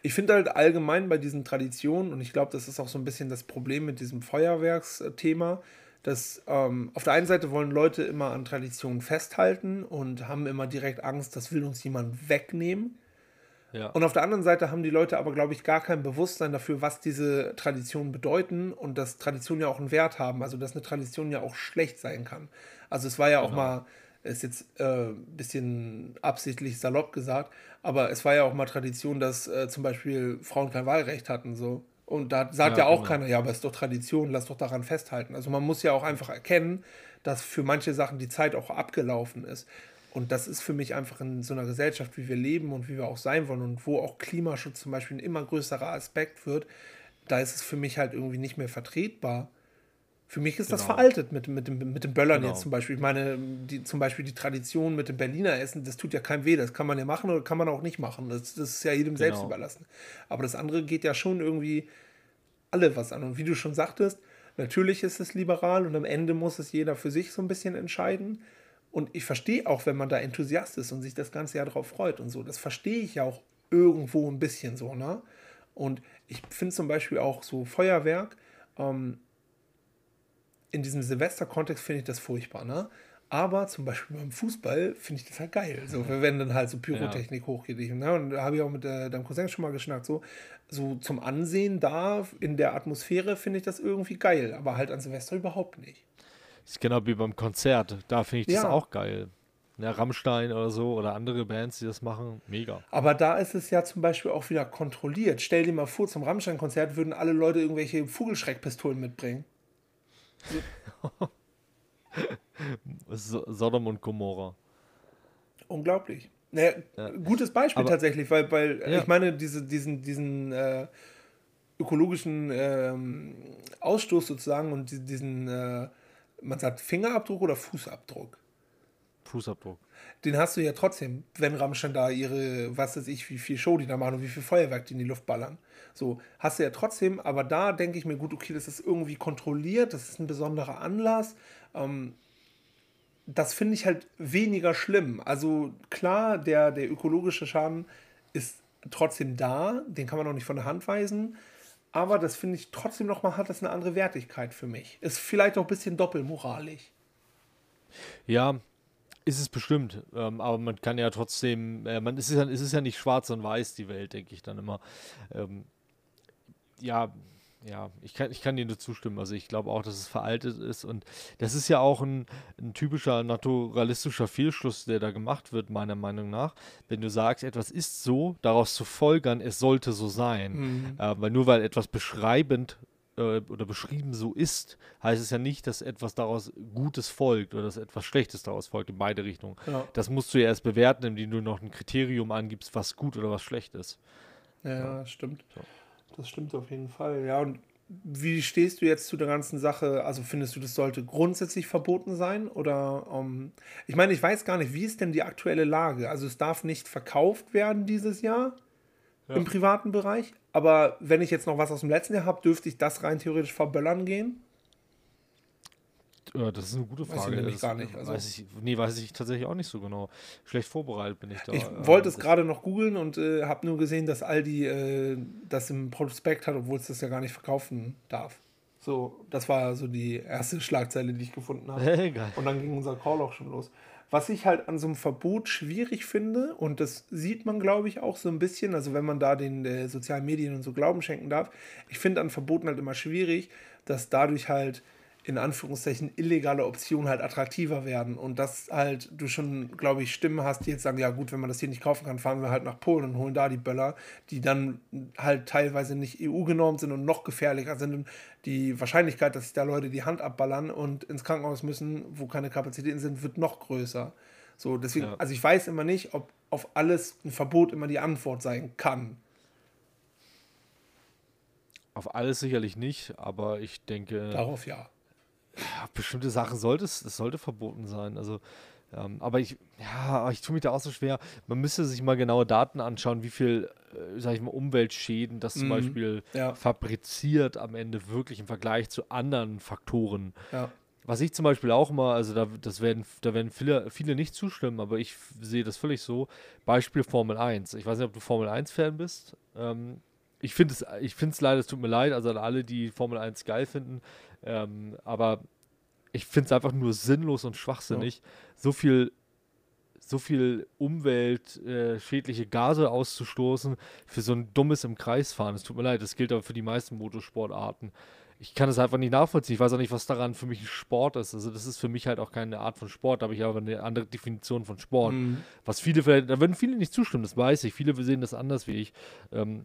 ich finde halt allgemein bei diesen Traditionen, und ich glaube, das ist auch so ein bisschen das Problem mit diesem Feuerwerksthema, dass ähm, auf der einen Seite wollen Leute immer an Traditionen festhalten und haben immer direkt Angst, das will uns jemand wegnehmen. Ja. Und auf der anderen Seite haben die Leute aber, glaube ich, gar kein Bewusstsein dafür, was diese Traditionen bedeuten und dass Traditionen ja auch einen Wert haben. Also, dass eine Tradition ja auch schlecht sein kann. Also, es war ja genau. auch mal, ist jetzt ein äh, bisschen absichtlich salopp gesagt, aber es war ja auch mal Tradition, dass äh, zum Beispiel Frauen kein Wahlrecht hatten. So. Und da sagt ja, ja auch genau. keiner, ja, aber es ist doch Tradition, lass doch daran festhalten. Also man muss ja auch einfach erkennen, dass für manche Sachen die Zeit auch abgelaufen ist. Und das ist für mich einfach in so einer Gesellschaft, wie wir leben und wie wir auch sein wollen und wo auch Klimaschutz zum Beispiel ein immer größerer Aspekt wird, da ist es für mich halt irgendwie nicht mehr vertretbar. Für mich ist genau. das veraltet mit, mit, dem, mit dem Böllern genau. jetzt zum Beispiel. Ich meine, die, zum Beispiel die Tradition mit dem Berliner Essen, das tut ja keinem weh. Das kann man ja machen oder kann man auch nicht machen. Das, das ist ja jedem genau. selbst überlassen. Aber das andere geht ja schon irgendwie alle was an. Und wie du schon sagtest, natürlich ist es liberal und am Ende muss es jeder für sich so ein bisschen entscheiden. Und ich verstehe auch, wenn man da Enthusiast ist und sich das ganze Jahr darauf freut und so. Das verstehe ich ja auch irgendwo ein bisschen so, ne? Und ich finde zum Beispiel auch so Feuerwerk, ähm, in diesem Silvester-Kontext finde ich das furchtbar, ne? Aber zum Beispiel beim Fußball finde ich das halt geil. So, wenn dann halt so Pyrotechnik ja. hochgeht. Ne? Und da habe ich auch mit äh, deinem Cousin schon mal geschnackt. So, so zum Ansehen da in der Atmosphäre finde ich das irgendwie geil. Aber halt an Silvester überhaupt nicht. Das ist genau wie beim Konzert. Da finde ich das ja. auch geil. Ja, Rammstein oder so oder andere Bands, die das machen, mega. Aber da ist es ja zum Beispiel auch wieder kontrolliert. Stell dir mal vor, zum Rammstein-Konzert würden alle Leute irgendwelche Vogelschreckpistolen mitbringen. So. Sodom und Gomorra. Unglaublich. Naja, ja. Gutes Beispiel Aber, tatsächlich, weil, weil ja. ich meine, diese, diesen, diesen äh, ökologischen ähm, Ausstoß sozusagen und diesen äh, man sagt Fingerabdruck oder Fußabdruck? Fußabdruck. Den hast du ja trotzdem, wenn Rammstein da ihre, was weiß ich, wie viel Show die da machen und wie viel Feuerwerk die in die Luft ballern. So, hast du ja trotzdem, aber da denke ich mir, gut, okay, das ist irgendwie kontrolliert, das ist ein besonderer Anlass. Ähm, das finde ich halt weniger schlimm. Also klar, der, der ökologische Schaden ist trotzdem da, den kann man auch nicht von der Hand weisen aber das finde ich trotzdem nochmal hat das eine andere Wertigkeit für mich. Ist vielleicht auch ein bisschen doppelmoralisch. Ja, ist es bestimmt. Ähm, aber man kann ja trotzdem, äh, man, es, ist ja, es ist ja nicht schwarz und weiß, die Welt, denke ich dann immer. Ähm, ja, ja, ich kann, ich kann dir nur zustimmen. Also ich glaube auch, dass es veraltet ist und das ist ja auch ein, ein, typischer naturalistischer Fehlschluss, der da gemacht wird, meiner Meinung nach. Wenn du sagst, etwas ist so, daraus zu folgern, es sollte so sein. Mhm. Äh, weil nur weil etwas beschreibend äh, oder beschrieben so ist, heißt es ja nicht, dass etwas daraus Gutes folgt oder dass etwas Schlechtes daraus folgt, in beide Richtungen. Ja. Das musst du ja erst bewerten, indem du noch ein Kriterium angibst, was gut oder was schlecht ist. Ja, ja. stimmt. So. Das stimmt auf jeden Fall. Ja, und wie stehst du jetzt zu der ganzen Sache? Also findest du, das sollte grundsätzlich verboten sein? Oder ähm, ich meine, ich weiß gar nicht, wie ist denn die aktuelle Lage? Also es darf nicht verkauft werden dieses Jahr ja. im privaten Bereich. Aber wenn ich jetzt noch was aus dem letzten Jahr habe, dürfte ich das rein theoretisch verböllern gehen? Ja, das ist eine gute Frage. Weiß ich das gar nicht. Also weiß ich, nee, weiß ich tatsächlich auch nicht so genau. Schlecht vorbereitet bin ich da. Ich wollte es gerade noch googeln und äh, habe nur gesehen, dass Aldi äh, das im Prospekt hat, obwohl es das ja gar nicht verkaufen darf. So, das war so die erste Schlagzeile, die ich gefunden habe. Geil. Und dann ging unser Call auch schon los. Was ich halt an so einem Verbot schwierig finde, und das sieht man, glaube ich, auch so ein bisschen, also wenn man da den äh, sozialen Medien und so Glauben schenken darf, ich finde an Verboten halt immer schwierig, dass dadurch halt in Anführungszeichen illegale Optionen halt attraktiver werden und dass halt du schon, glaube ich, Stimmen hast, die jetzt sagen, ja gut, wenn man das hier nicht kaufen kann, fahren wir halt nach Polen und holen da die Böller, die dann halt teilweise nicht EU-genormt sind und noch gefährlicher sind und die Wahrscheinlichkeit, dass sich da Leute die Hand abballern und ins Krankenhaus müssen, wo keine Kapazitäten sind, wird noch größer. So, deswegen, ja. also ich weiß immer nicht, ob auf alles ein Verbot immer die Antwort sein kann. Auf alles sicherlich nicht, aber ich denke. Darauf ja ja, bestimmte Sachen sollte es, sollte verboten sein. Also, ähm, aber ich, ja, ich tue mich da auch so schwer. Man müsste sich mal genaue Daten anschauen, wie viel, äh, sag ich mal, Umweltschäden das zum mhm, Beispiel ja. fabriziert am Ende wirklich im Vergleich zu anderen Faktoren. Ja. was ich zum Beispiel auch immer, also da, das werden, da werden viele, viele nicht zustimmen, aber ich sehe das völlig so. Beispiel Formel 1. Ich weiß nicht, ob du Formel 1-Fan bist. Ähm, ich finde es ich find's leider, es tut mir leid, also an alle, die Formel 1 geil finden. Ähm, aber ich finde es einfach nur sinnlos und schwachsinnig, ja. so viel so viel umweltschädliche äh, Gase auszustoßen für so ein dummes im Kreis fahren. Es tut mir leid, das gilt aber für die meisten Motorsportarten ich kann es einfach nicht nachvollziehen. Ich weiß auch nicht, was daran für mich ein Sport ist. Also das ist für mich halt auch keine Art von Sport, da habe ich aber eine andere Definition von Sport. Mhm. Was viele vielleicht, da würden viele nicht zustimmen, das weiß ich. Viele sehen das anders wie ich. Ähm,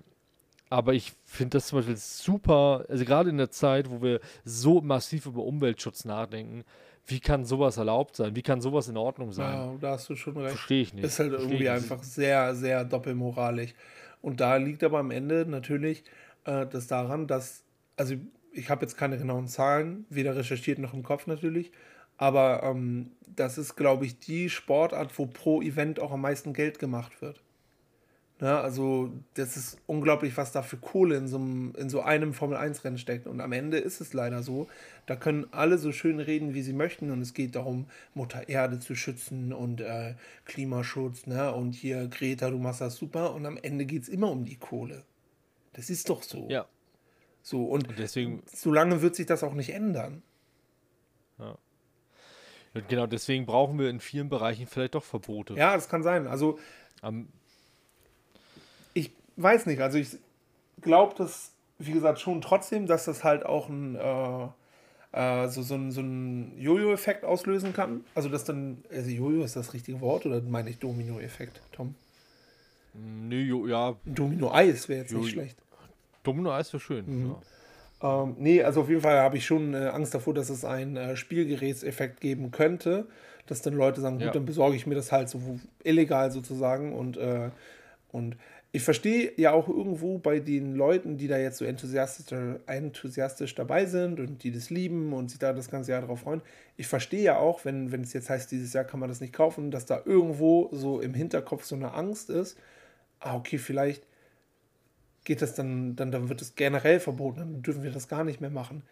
aber ich finde das zum Beispiel super, also gerade in der Zeit, wo wir so massiv über Umweltschutz nachdenken, wie kann sowas erlaubt sein? Wie kann sowas in Ordnung sein? Ja, da hast du schon recht. Verstehe ich nicht. Ist halt Versteh irgendwie einfach sehr, sehr doppelmoralisch. Und da liegt aber am Ende natürlich äh, das daran, dass, also ich habe jetzt keine genauen Zahlen, weder recherchiert noch im Kopf natürlich, aber ähm, das ist, glaube ich, die Sportart, wo pro Event auch am meisten Geld gemacht wird. Ne, also das ist unglaublich, was da für Kohle in so einem, in so einem Formel-1-Rennen steckt. Und am Ende ist es leider so, da können alle so schön reden, wie sie möchten. Und es geht darum, Mutter Erde zu schützen und äh, Klimaschutz. Ne? Und hier, Greta, du machst das super. Und am Ende geht es immer um die Kohle. Das ist doch so. Ja. So, und, und deswegen, solange wird sich das auch nicht ändern. Ja. Und genau, deswegen brauchen wir in vielen Bereichen vielleicht doch Verbote. Ja, das kann sein. Also, ich weiß nicht. Also, ich glaube, dass, wie gesagt, schon trotzdem, dass das halt auch ein, äh, äh, so, so, ein, so ein Jojo-Effekt auslösen kann. Also, dass dann, also Jojo ist das richtige Wort oder meine ich Domino-Effekt, Tom? Nö, ja. Domino-Eis wäre jetzt Jojo. nicht schlecht. Domino-Eis wäre schön. Mhm. Ja. Ähm, nee, also auf jeden Fall habe ich schon äh, Angst davor, dass es einen äh, Spielgerätseffekt geben könnte, dass dann Leute sagen, gut, ja. dann besorge ich mir das halt so illegal sozusagen und, äh, und ich verstehe ja auch irgendwo bei den Leuten, die da jetzt so enthusiastisch, enthusiastisch dabei sind und die das lieben und sich da das ganze Jahr drauf freuen. Ich verstehe ja auch, wenn, wenn es jetzt heißt, dieses Jahr kann man das nicht kaufen, dass da irgendwo so im Hinterkopf so eine Angst ist. Ah, okay, vielleicht geht das dann, dann, dann wird es generell verboten, dann dürfen wir das gar nicht mehr machen.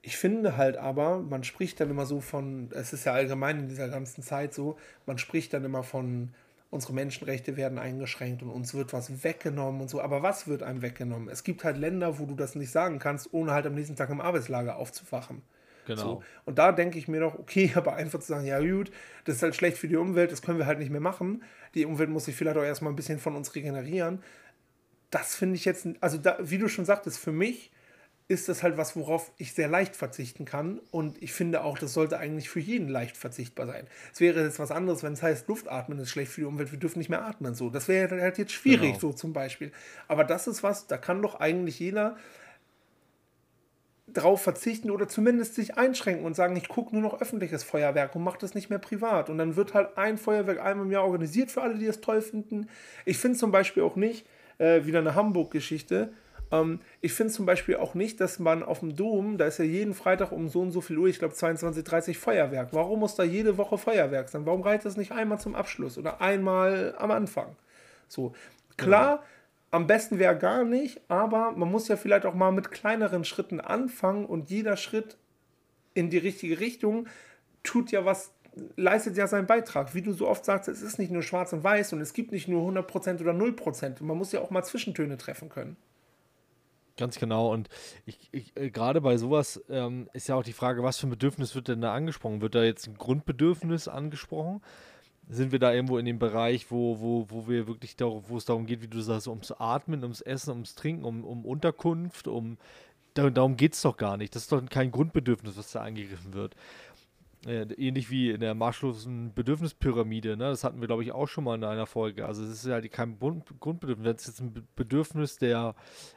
Ich finde halt aber, man spricht dann immer so von, es ist ja allgemein in dieser ganzen Zeit so, man spricht dann immer von, unsere Menschenrechte werden eingeschränkt und uns wird was weggenommen und so. Aber was wird einem weggenommen? Es gibt halt Länder, wo du das nicht sagen kannst, ohne halt am nächsten Tag im Arbeitslager aufzuwachen. Genau. So. Und da denke ich mir doch, okay, aber einfach zu sagen, ja gut, das ist halt schlecht für die Umwelt, das können wir halt nicht mehr machen. Die Umwelt muss sich vielleicht auch erstmal ein bisschen von uns regenerieren das finde ich jetzt, also da, wie du schon sagtest, für mich ist das halt was, worauf ich sehr leicht verzichten kann. Und ich finde auch, das sollte eigentlich für jeden leicht verzichtbar sein. Es wäre jetzt was anderes, wenn es heißt, Luftatmen ist schlecht für die Umwelt, wir dürfen nicht mehr atmen. So, das wäre halt jetzt schwierig, genau. so zum Beispiel. Aber das ist was, da kann doch eigentlich jeder drauf verzichten oder zumindest sich einschränken und sagen, ich gucke nur noch öffentliches Feuerwerk und mache das nicht mehr privat. Und dann wird halt ein Feuerwerk einmal im Jahr organisiert für alle, die es toll finden. Ich finde zum Beispiel auch nicht, äh, wieder eine Hamburg-Geschichte. Ähm, ich finde zum Beispiel auch nicht, dass man auf dem Dom, da ist ja jeden Freitag um so und so viel Uhr, ich glaube 22, 30 Feuerwerk. Warum muss da jede Woche Feuerwerk sein? Warum reicht das nicht einmal zum Abschluss oder einmal am Anfang? So, klar. Ja. Am besten wäre gar nicht, aber man muss ja vielleicht auch mal mit kleineren Schritten anfangen und jeder Schritt in die richtige Richtung tut ja was leistet ja seinen Beitrag. Wie du so oft sagst, es ist nicht nur schwarz und weiß und es gibt nicht nur 100% oder 0%. Man muss ja auch mal Zwischentöne treffen können. Ganz genau. Und ich, ich äh, gerade bei sowas ähm, ist ja auch die Frage, was für ein Bedürfnis wird denn da angesprochen? Wird da jetzt ein Grundbedürfnis angesprochen? Sind wir da irgendwo in dem Bereich, wo, wo, wo wir wirklich darauf, wo es darum geht, wie du sagst, ums Atmen, ums Essen, ums Trinken, um, um Unterkunft, um darum geht es doch gar nicht. Das ist doch kein Grundbedürfnis, was da angegriffen wird. Äh, ähnlich wie in der Marshall'schen Bedürfnispyramide, ne? das hatten wir, glaube ich, auch schon mal in einer Folge. Also es ist ja halt kein Grundbedürfnis, wenn es jetzt ein Bedürfnis der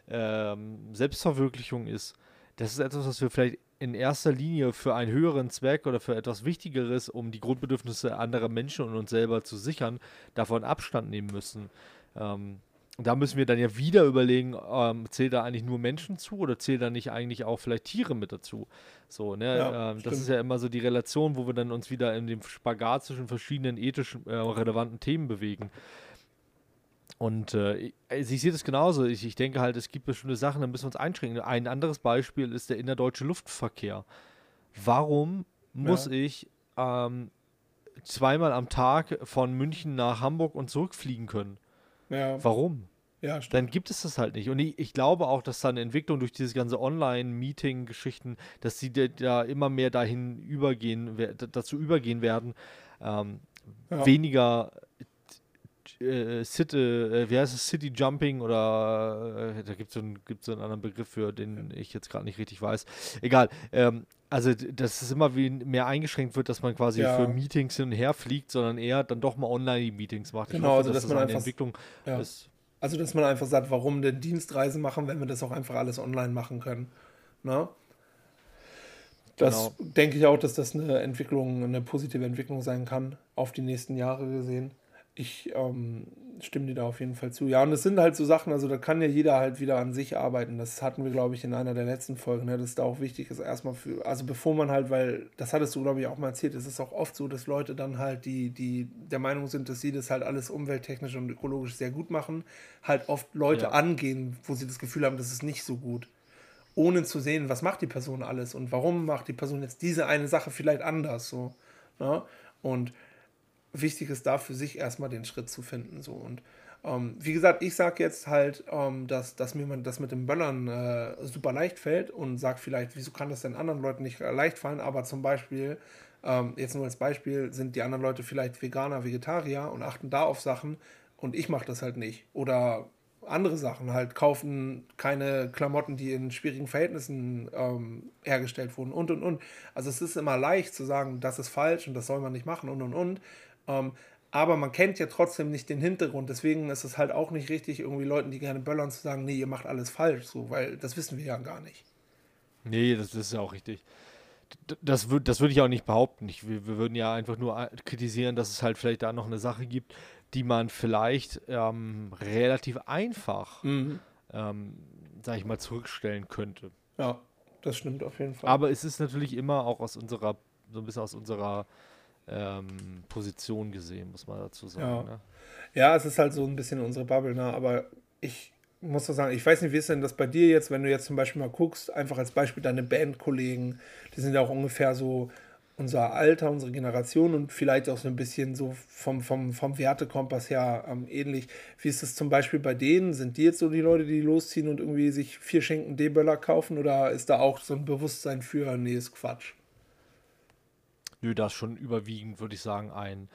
ähm, Selbstverwirklichung ist, das ist etwas, was wir vielleicht in erster Linie für einen höheren Zweck oder für etwas Wichtigeres, um die Grundbedürfnisse anderer Menschen und uns selber zu sichern, davon Abstand nehmen müssen. Ähm, da müssen wir dann ja wieder überlegen, ähm, zählt da eigentlich nur Menschen zu oder zählt da nicht eigentlich auch vielleicht Tiere mit dazu? So, ne? Ja, ähm, das ist ja immer so die Relation, wo wir dann uns wieder in dem Spagat zwischen verschiedenen ethisch äh, relevanten Themen bewegen. Und äh, ich, ich sehe das genauso. Ich, ich denke halt, es gibt bestimmte Sachen, da müssen wir uns einschränken. Ein anderes Beispiel ist der innerdeutsche Luftverkehr. Warum muss Ja. ich ähm, zweimal am Tag von München nach Hamburg und zurückfliegen können. Ja, Warum? ja. Dann gibt es das halt nicht. Und ich, ich glaube auch, dass da eine Entwicklung durch diese ganze Online-Meeting-Geschichten, dass sie da- immer mehr dahin übergehen, dazu übergehen werden, ähm, Ja. weniger äh, City, äh, wie heißt es, City Jumping oder äh, da gibt es so, einen- gibt's so einen anderen Begriff für, den ich jetzt gerade nicht richtig weiß. Egal. Ähm, also, dass es immer wie mehr eingeschränkt wird, dass man quasi Ja. für Meetings hin und her fliegt, sondern eher dann doch mal Online-Meetings macht. Ich Genau, hoffe, also, dass dass das man eine einfach- Entwicklung Ja. ist. Also, dass man einfach sagt, warum denn Dienstreisen machen, wenn wir das auch einfach alles online machen können. Ne? Das Genau. denke ich auch, dass das eine Entwicklung, eine positive Entwicklung sein kann, auf die nächsten Jahre gesehen. Ich ähm, stimme dir da auf jeden Fall zu. Ja, und es sind halt so Sachen, also da kann ja jeder halt wieder an sich arbeiten. Das hatten wir, glaube ich, in einer der letzten Folgen, ne, dass da auch wichtig ist, erstmal für, also bevor man halt, weil, das hattest du, glaube ich, auch mal erzählt, es ist auch oft so, dass Leute dann halt, die, die der Meinung sind, dass sie das halt alles umwelttechnisch und ökologisch sehr gut machen, halt oft Leute Ja. angehen, wo sie das Gefühl haben, das ist nicht so gut ohne zu sehen, was macht die Person alles und warum macht die Person jetzt diese eine Sache vielleicht anders so. Ne? Und wichtig ist da für sich erstmal den Schritt zu finden. So. Und ähm, wie gesagt, ich sage jetzt halt, ähm, dass, dass mir das mit dem Böllern äh, super leicht fällt und sage vielleicht, wieso kann das denn anderen Leuten nicht leicht fallen, aber zum Beispiel, ähm, jetzt nur als Beispiel, sind die anderen Leute vielleicht Veganer, Vegetarier und achten da auf Sachen und ich mache das halt nicht. Oder andere Sachen halt kaufen keine Klamotten, die in schwierigen Verhältnissen ähm, hergestellt wurden und und und. Also es ist immer leicht zu sagen, das ist falsch und das soll man nicht machen und und und. Ähm, aber man kennt ja trotzdem nicht den Hintergrund. Deswegen ist es halt auch nicht richtig, irgendwie Leuten, die gerne böllern, zu sagen, nee, ihr macht alles falsch, so, weil das wissen wir ja gar nicht. Nee, das ist ja auch richtig. Das, würd, das würde ich auch nicht behaupten. Ich, wir, wir würden ja einfach nur a- kritisieren, dass es halt vielleicht da noch eine Sache gibt, die man vielleicht ähm, relativ einfach, Mhm. ähm, sag ich mal, zurückstellen könnte. Ja, das stimmt auf jeden Fall. Aber es ist natürlich immer auch aus unserer, so ein bisschen aus unserer ähm, Position gesehen, muss man dazu sagen. Ja. Ne? Ja, es ist halt so ein bisschen unsere Bubble, ne? aber ich muss doch sagen, ich weiß nicht, wie ist denn das bei dir jetzt, wenn du jetzt zum Beispiel mal guckst, einfach als Beispiel deine Bandkollegen, die sind ja auch ungefähr so unser Alter, unsere Generation und vielleicht auch so ein bisschen so vom, vom, vom Wertekompass her ähm, ähnlich. Wie ist es zum Beispiel bei denen? Sind die jetzt so die Leute, die losziehen und irgendwie sich vier Schinken D-Böller kaufen oder ist da auch so ein Bewusstsein für, nee, ist Quatsch? Nö, da ist schon überwiegend, würde ich sagen, ein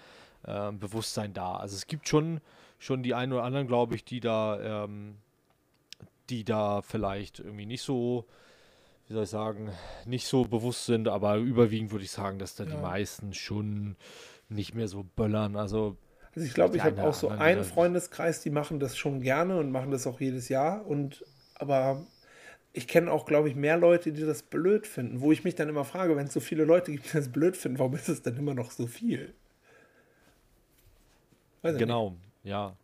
ähm, Bewusstsein da. Also es gibt schon, schon die einen oder anderen, glaube ich, die da, ähm, die da vielleicht irgendwie nicht so, wie soll ich sagen, nicht so bewusst sind, aber überwiegend würde ich sagen, dass da die Ja. meisten schon nicht mehr so böllern. Also Also ich glaube, ich Die habe auch so einen Freundeskreis, die machen das schon gerne und machen das auch jedes Jahr. Und aber ich kenne auch, glaube ich, mehr Leute, die das blöd finden. Wo ich mich dann immer frage, wenn es so viele Leute gibt, die das blöd finden, warum ist es denn immer noch so viel? Weiß genau, ja.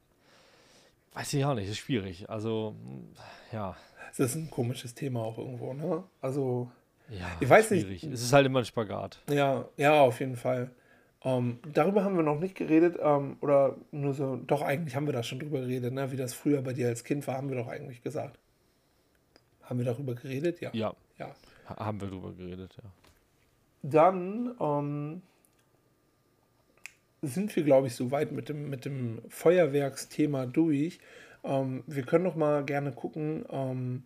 Weiß ich auch nicht, ist schwierig. Also, ja. nicht. Das ist ein komisches Thema auch irgendwo, ne? Also, Ja, Ich weiß nicht. schwierig. Es ist halt immer ein Spagat. ja, ja, auf jeden Fall. Ähm, darüber haben wir noch nicht geredet, ähm, oder nur so, doch, eigentlich haben wir da schon drüber geredet, ne? Wie das früher bei dir als Kind war, haben wir doch eigentlich gesagt. Haben wir darüber geredet? Ja. Ja, ja. ha- haben wir drüber geredet, ja. Dann ähm, sind wir, glaube ich, soweit mit dem, mit dem Feuerwerksthema durch. Ähm, wir können noch mal gerne gucken, ähm,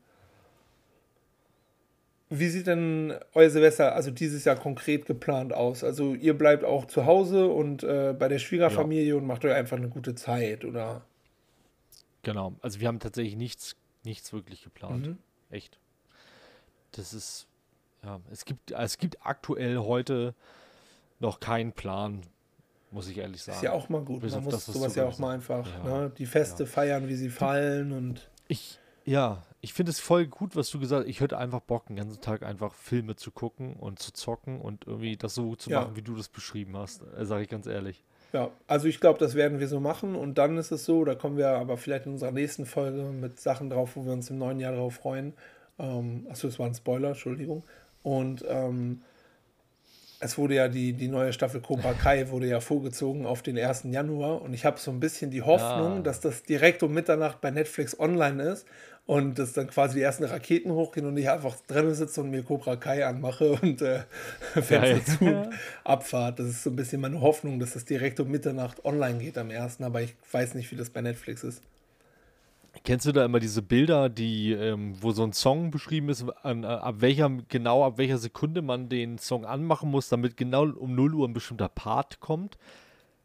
wie sieht denn euer Silvester, also dieses Jahr konkret geplant aus? Also ihr bleibt auch zu Hause und äh, bei der Schwiegerfamilie und macht euch einfach eine gute Zeit, oder? Genau. Also wir haben tatsächlich nichts, nichts wirklich geplant. Mhm. Echt. Das ist, ja, es gibt, es gibt aktuell heute noch keinen Plan, muss ich ehrlich sagen. Ist ja auch mal gut. Bis Man muss das, was sowas ja auch mal einfach, Ja, ne? die Feste ja. feiern, wie sie fallen und Ich, ja, ich finde es voll gut, was du gesagt hast. Ich hätte einfach Bock, den ganzen Tag einfach Filme zu gucken und zu zocken und irgendwie das so zu Ja. machen, wie du das beschrieben hast. Äh, Sage ich ganz ehrlich. Ja, also ich glaube, das werden wir so machen und dann ist es so, da kommen wir aber vielleicht in unserer nächsten Folge mit Sachen drauf, wo wir uns im neuen Jahr drauf freuen. Ähm, achso, das war ein Spoiler, Entschuldigung. Und ähm, es wurde ja die, die neue Staffel Cobra Kai wurde ja vorgezogen auf den 1. Januar und ich habe so ein bisschen die Hoffnung, Ah. dass das direkt um Mitternacht bei Netflix online ist und dass dann quasi die ersten Raketen hochgehen und ich einfach drinnen sitze und mir Cobra Kai anmache und äh, Fenster zu Abfahrt. Das ist so ein bisschen meine Hoffnung, dass das direkt um Mitternacht online geht am ersten, aber ich weiß nicht, wie das bei Netflix ist. Kennst du da immer diese Bilder, die, ähm, wo so ein Song beschrieben ist, an, äh, ab welcher, genau ab welcher Sekunde man den Song anmachen muss, damit genau um 0 Uhr ein bestimmter Part kommt?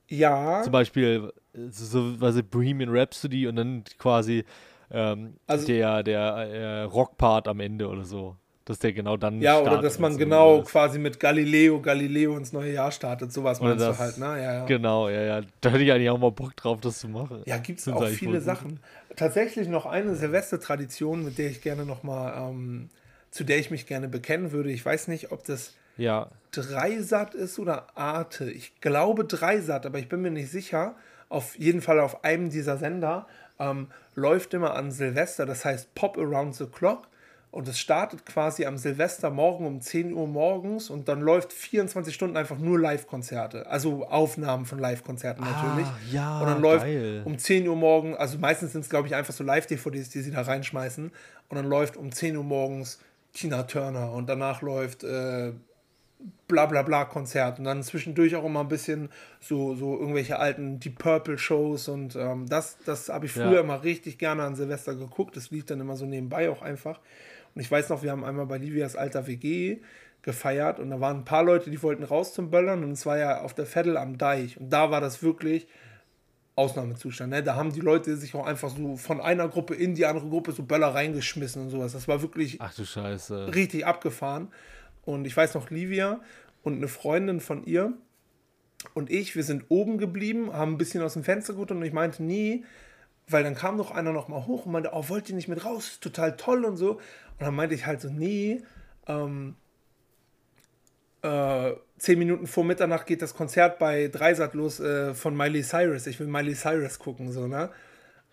Ja. Zum Beispiel äh, so was Bohemian Rhapsody und dann quasi ähm, also, der, der äh, Rockpart am Ende oder so. Dass der genau dann. Ja, oder dass man so genau quasi mit Galileo, Galileo ins neue Jahr startet. Sowas meinst das, du halt, ne? Ja, ja. Genau, ja, ja. Da hätte ich eigentlich auch mal Bock drauf, das zu machen. Ja, gibt es auch viele Sachen. Tatsächlich noch eine Silvestertradition, mit der ich gerne nochmal, ähm, zu der ich mich gerne bekennen würde. Ich weiß nicht, ob das ja. Dreisat ist oder Arte. Ich glaube Dreisat, aber ich bin mir nicht sicher. Auf jeden Fall auf einem dieser Sender ähm, läuft immer an Silvester, das heißt Pop Around the Clock. Und es startet quasi am Silvestermorgen um 10 Uhr morgens und dann läuft 24 Stunden einfach nur Live-Konzerte. Also Aufnahmen von Live-Konzerten ah, natürlich. Ah, ja, und dann läuft geil. um 10 Uhr morgens, also meistens sind es, glaube ich, einfach so Live-DVDs, die sie da reinschmeißen. Und dann läuft um 10 Uhr morgens Tina Turner und danach läuft äh, bla bla bla Konzert und dann zwischendurch auch immer ein bisschen so, so irgendwelche alten Deep Purple Shows und ähm, das, das habe ich früher ja. immer richtig gerne an Silvester geguckt. Das lief dann immer so nebenbei auch einfach. Und ich weiß noch, wir haben einmal bei Livias alter WG gefeiert und da waren ein paar Leute, die wollten raus zum Böllern und es war ja auf der Vettel am Deich und da war das wirklich Ausnahmezustand. Ne? Da haben die Leute sich auch einfach so von einer Gruppe in die andere Gruppe so Böller reingeschmissen und sowas. Das war wirklich Ach du Scheiße. richtig abgefahren. Und ich weiß noch, Livia und eine Freundin von ihr und ich, wir sind oben geblieben, haben ein bisschen aus dem Fenster geguckt und ich meinte, nie, weil dann kam noch einer noch mal hoch und meinte, oh, wollt ihr nicht mit raus? Total toll und so. Und dann meinte ich halt so, nee, ähm, äh, zehn Minuten vor Mitternacht geht das Konzert bei Dreisat los äh, von Miley Cyrus. Ich will Miley Cyrus gucken, so, ne?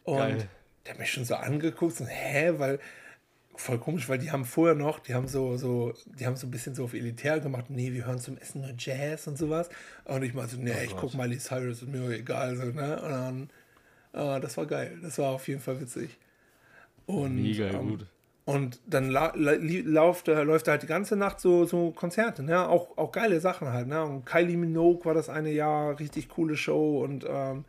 Und Geil. der hat mich schon so angeguckt, so, hä, weil voll komisch, weil die haben vorher noch, die haben so, so, die haben so ein bisschen so auf elitär gemacht, nee, wir hören zum Essen nur Jazz und sowas. Und ich meinte so, nee, oh ich guck Miley Cyrus, ist mir egal, so, ne? Und dann, äh, das war geil, das war auf jeden Fall witzig. Und, Mega ähm, gut. Und dann la la läuft, äh, läuft halt die ganze Nacht so, so Konzerte, ne? Auch, auch geile Sachen halt, ne? Und Kylie Minogue war das eine Jahr, richtig coole Show und ähm,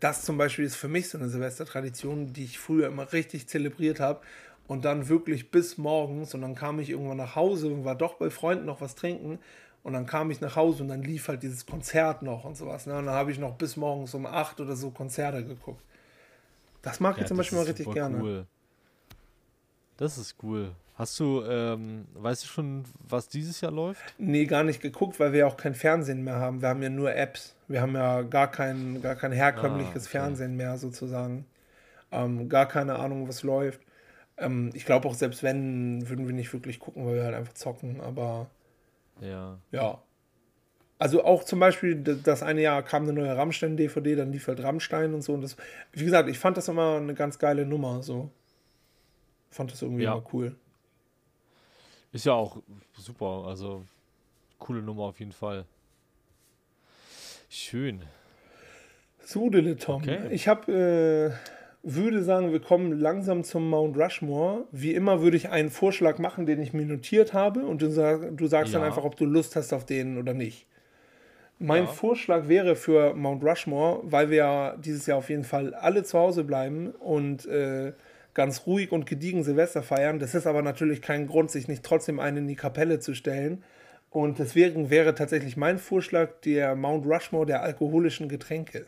das zum Beispiel ist für mich so eine Silvestertradition, die ich früher immer richtig zelebriert habe und dann wirklich bis morgens und dann kam ich irgendwann nach Hause und war doch bei Freunden noch was trinken und dann kam ich nach Hause und dann lief halt dieses Konzert noch und sowas. Ne? Und dann habe ich noch bis morgens um acht oder so Konzerte geguckt. Das mag ja, ich zum Beispiel mal richtig gerne. Cool. Das ist cool. Hast du, ähm, weißt du schon, was dieses Jahr läuft? Nee, gar nicht geguckt, weil wir ja auch kein Fernsehen mehr haben. Wir haben ja nur Apps. Wir haben ja gar kein, gar kein herkömmliches ah, okay. Fernsehen mehr sozusagen. Ähm, gar keine Ahnung, was läuft. Ähm, ich glaube auch, selbst wenn, würden wir nicht wirklich gucken, weil wir halt einfach zocken, aber. Ja. Ja. Also auch zum Beispiel, das eine Jahr kam eine neue Rammstein-DVD, dann lief halt Rammstein und so. Und das, wie gesagt, ich fand das immer eine ganz geile Nummer. So. Fand das irgendwie ja. immer cool. Ist ja auch super. Also, coole Nummer auf jeden Fall. Schön. So, Tom. Okay. Ich habe. Äh, würde sagen, wir kommen langsam zum Mount Rushmore. Wie immer würde ich einen Vorschlag machen, den ich mir notiert habe und du, sag, du sagst ja. dann einfach, ob du Lust hast auf den oder nicht. Mein ja. Vorschlag wäre für Mount Rushmore, weil wir ja dieses Jahr auf jeden Fall alle zu Hause bleiben und äh, ganz ruhig und gediegen Silvester feiern. Das ist aber natürlich kein Grund, sich nicht trotzdem einen in die Kapelle zu stellen. Und deswegen wäre tatsächlich mein Vorschlag der Mount Rushmore der alkoholischen Getränke.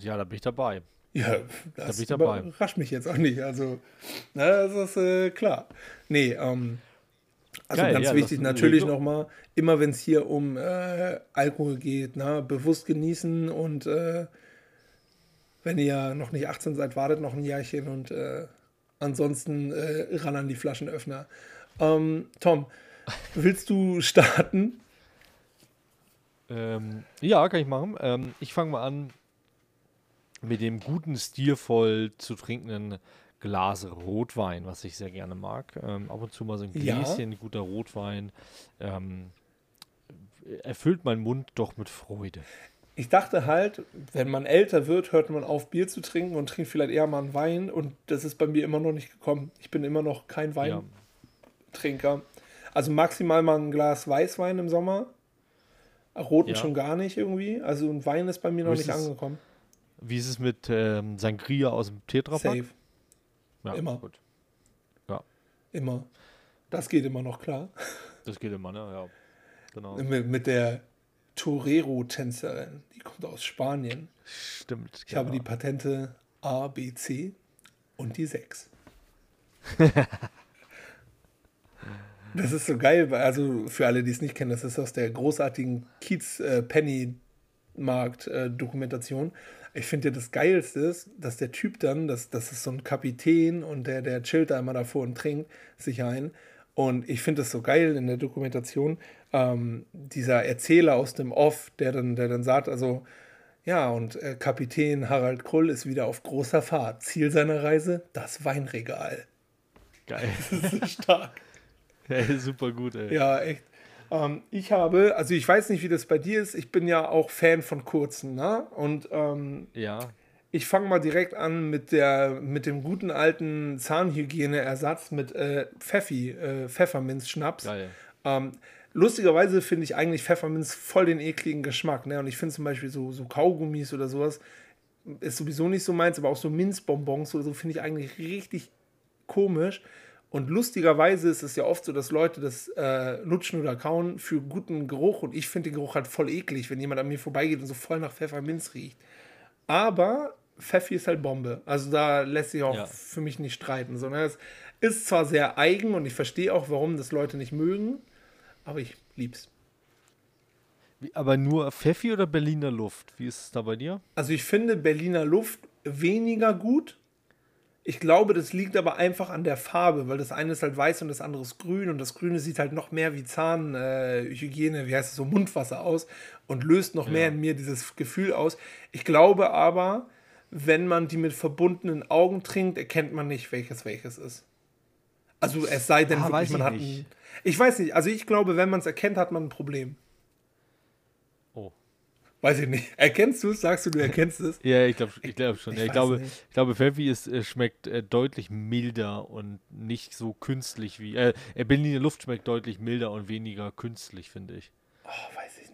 Ja, da bin ich dabei. Ja, das da überrascht mich jetzt auch nicht. Also, na, das ist äh, klar. Nee, ähm, also Geil, ganz ja, wichtig natürlich nochmal, immer wenn es hier um äh, Alkohol geht, na, bewusst genießen und äh, wenn ihr noch nicht 18 seid, wartet noch ein Jahrchen und äh, ansonsten äh, ran an die Flaschenöffner. Ähm, Tom, willst du starten? Ähm, ja, kann ich machen. Ähm, ich fange mal an mit dem guten, stilvoll zu trinkenden Glas Rotwein, was ich sehr gerne mag. Ähm, ab und zu mal so ein Gläschen ja. guter Rotwein. Ähm, erfüllt meinen Mund doch mit Freude. ich dachte halt, wenn man älter wird, hört man auf, Bier zu trinken und trinkt vielleicht eher mal einen Wein. Und das ist bei mir immer noch nicht gekommen. Ich bin immer noch kein Weintrinker. Ja. Also maximal mal ein Glas Weißwein im Sommer. Roten ja. schon gar nicht irgendwie. Also ein Wein ist bei mir noch nicht angekommen. Wie ist es mit ähm, Sangria aus dem Tetrapack? Safe. Ja, immer. Gut. Ja. Immer. Das geht immer noch klar. Das geht immer, ne? Ja. Genau. Mit, mit der Torero-Tänzerin. Die kommt aus Spanien. Stimmt. Ich genau. habe die Patente A, B, C und die 6. das ist so geil, also für alle, die es nicht kennen, das ist aus der großartigen Kiez-Penny-Markt-Dokumentation. Ich finde ja das Geilste ist, dass der Typ dann, das, das ist so ein Kapitän und der, der chillt da immer davor und trinkt sich ein. Und ich finde es so geil in der Dokumentation, ähm, dieser Erzähler aus dem Off, der dann, der dann sagt, also, ja, und äh, Kapitän Harald Krull ist wieder auf großer Fahrt. Ziel seiner Reise, das Weinregal. Geil. Das ist so stark. ja, super gut, ey. Ja, echt. Ähm, ich habe, also ich weiß nicht, wie das bei dir ist, ich bin ja auch Fan von kurzen, ne? Und ähm, ja. Ich fange mal direkt an mit, der, mit dem guten alten Zahnhygieneersatz mit äh, Pfeffi, äh, Pfefferminzschnaps. Ähm, lustigerweise finde ich eigentlich Pfefferminz voll den ekligen Geschmack. Ne? Und ich finde zum Beispiel so, so Kaugummis oder sowas ist sowieso nicht so meins, aber auch so Minzbonbons oder so finde ich eigentlich richtig komisch. Und lustigerweise ist es ja oft so, dass Leute das äh, lutschen oder kauen für guten Geruch. Und ich finde den Geruch halt voll eklig, wenn jemand an mir vorbeigeht und so voll nach Pfefferminz riecht. Aber Pfeffi ist halt Bombe. Also da lässt sich auch ja. für mich nicht streiten, sondern es ist zwar sehr eigen und ich verstehe auch, warum das Leute nicht mögen, aber ich lieb's. Aber nur Pfeffi oder Berliner Luft? Wie ist es da bei dir? Also ich finde Berliner Luft weniger gut. Ich glaube, das liegt aber einfach an der Farbe, weil das eine ist halt weiß und das andere ist grün und das Grüne sieht halt noch mehr wie Zahnhygiene, äh, wie heißt es so, Mundwasser aus und löst noch ja. mehr in mir dieses Gefühl aus. Ich glaube aber, wenn man die mit verbundenen Augen trinkt, erkennt man nicht, welches welches ist. Also es sei denn, ah, wirklich, man hat ein, Ich weiß nicht, also ich glaube, wenn man es erkennt, hat man ein Problem. Weiß ich nicht. Erkennst du es? Sagst du, du erkennst es? ja, ich glaube ich glaub schon. Ich, ja, ich glaube, ich glaube, Pfeffi ist, äh, schmeckt äh, deutlich milder und nicht so künstlich wie. Äh, äh, Berliner Luft schmeckt deutlich milder und weniger künstlich, finde ich. Oh, weiß ich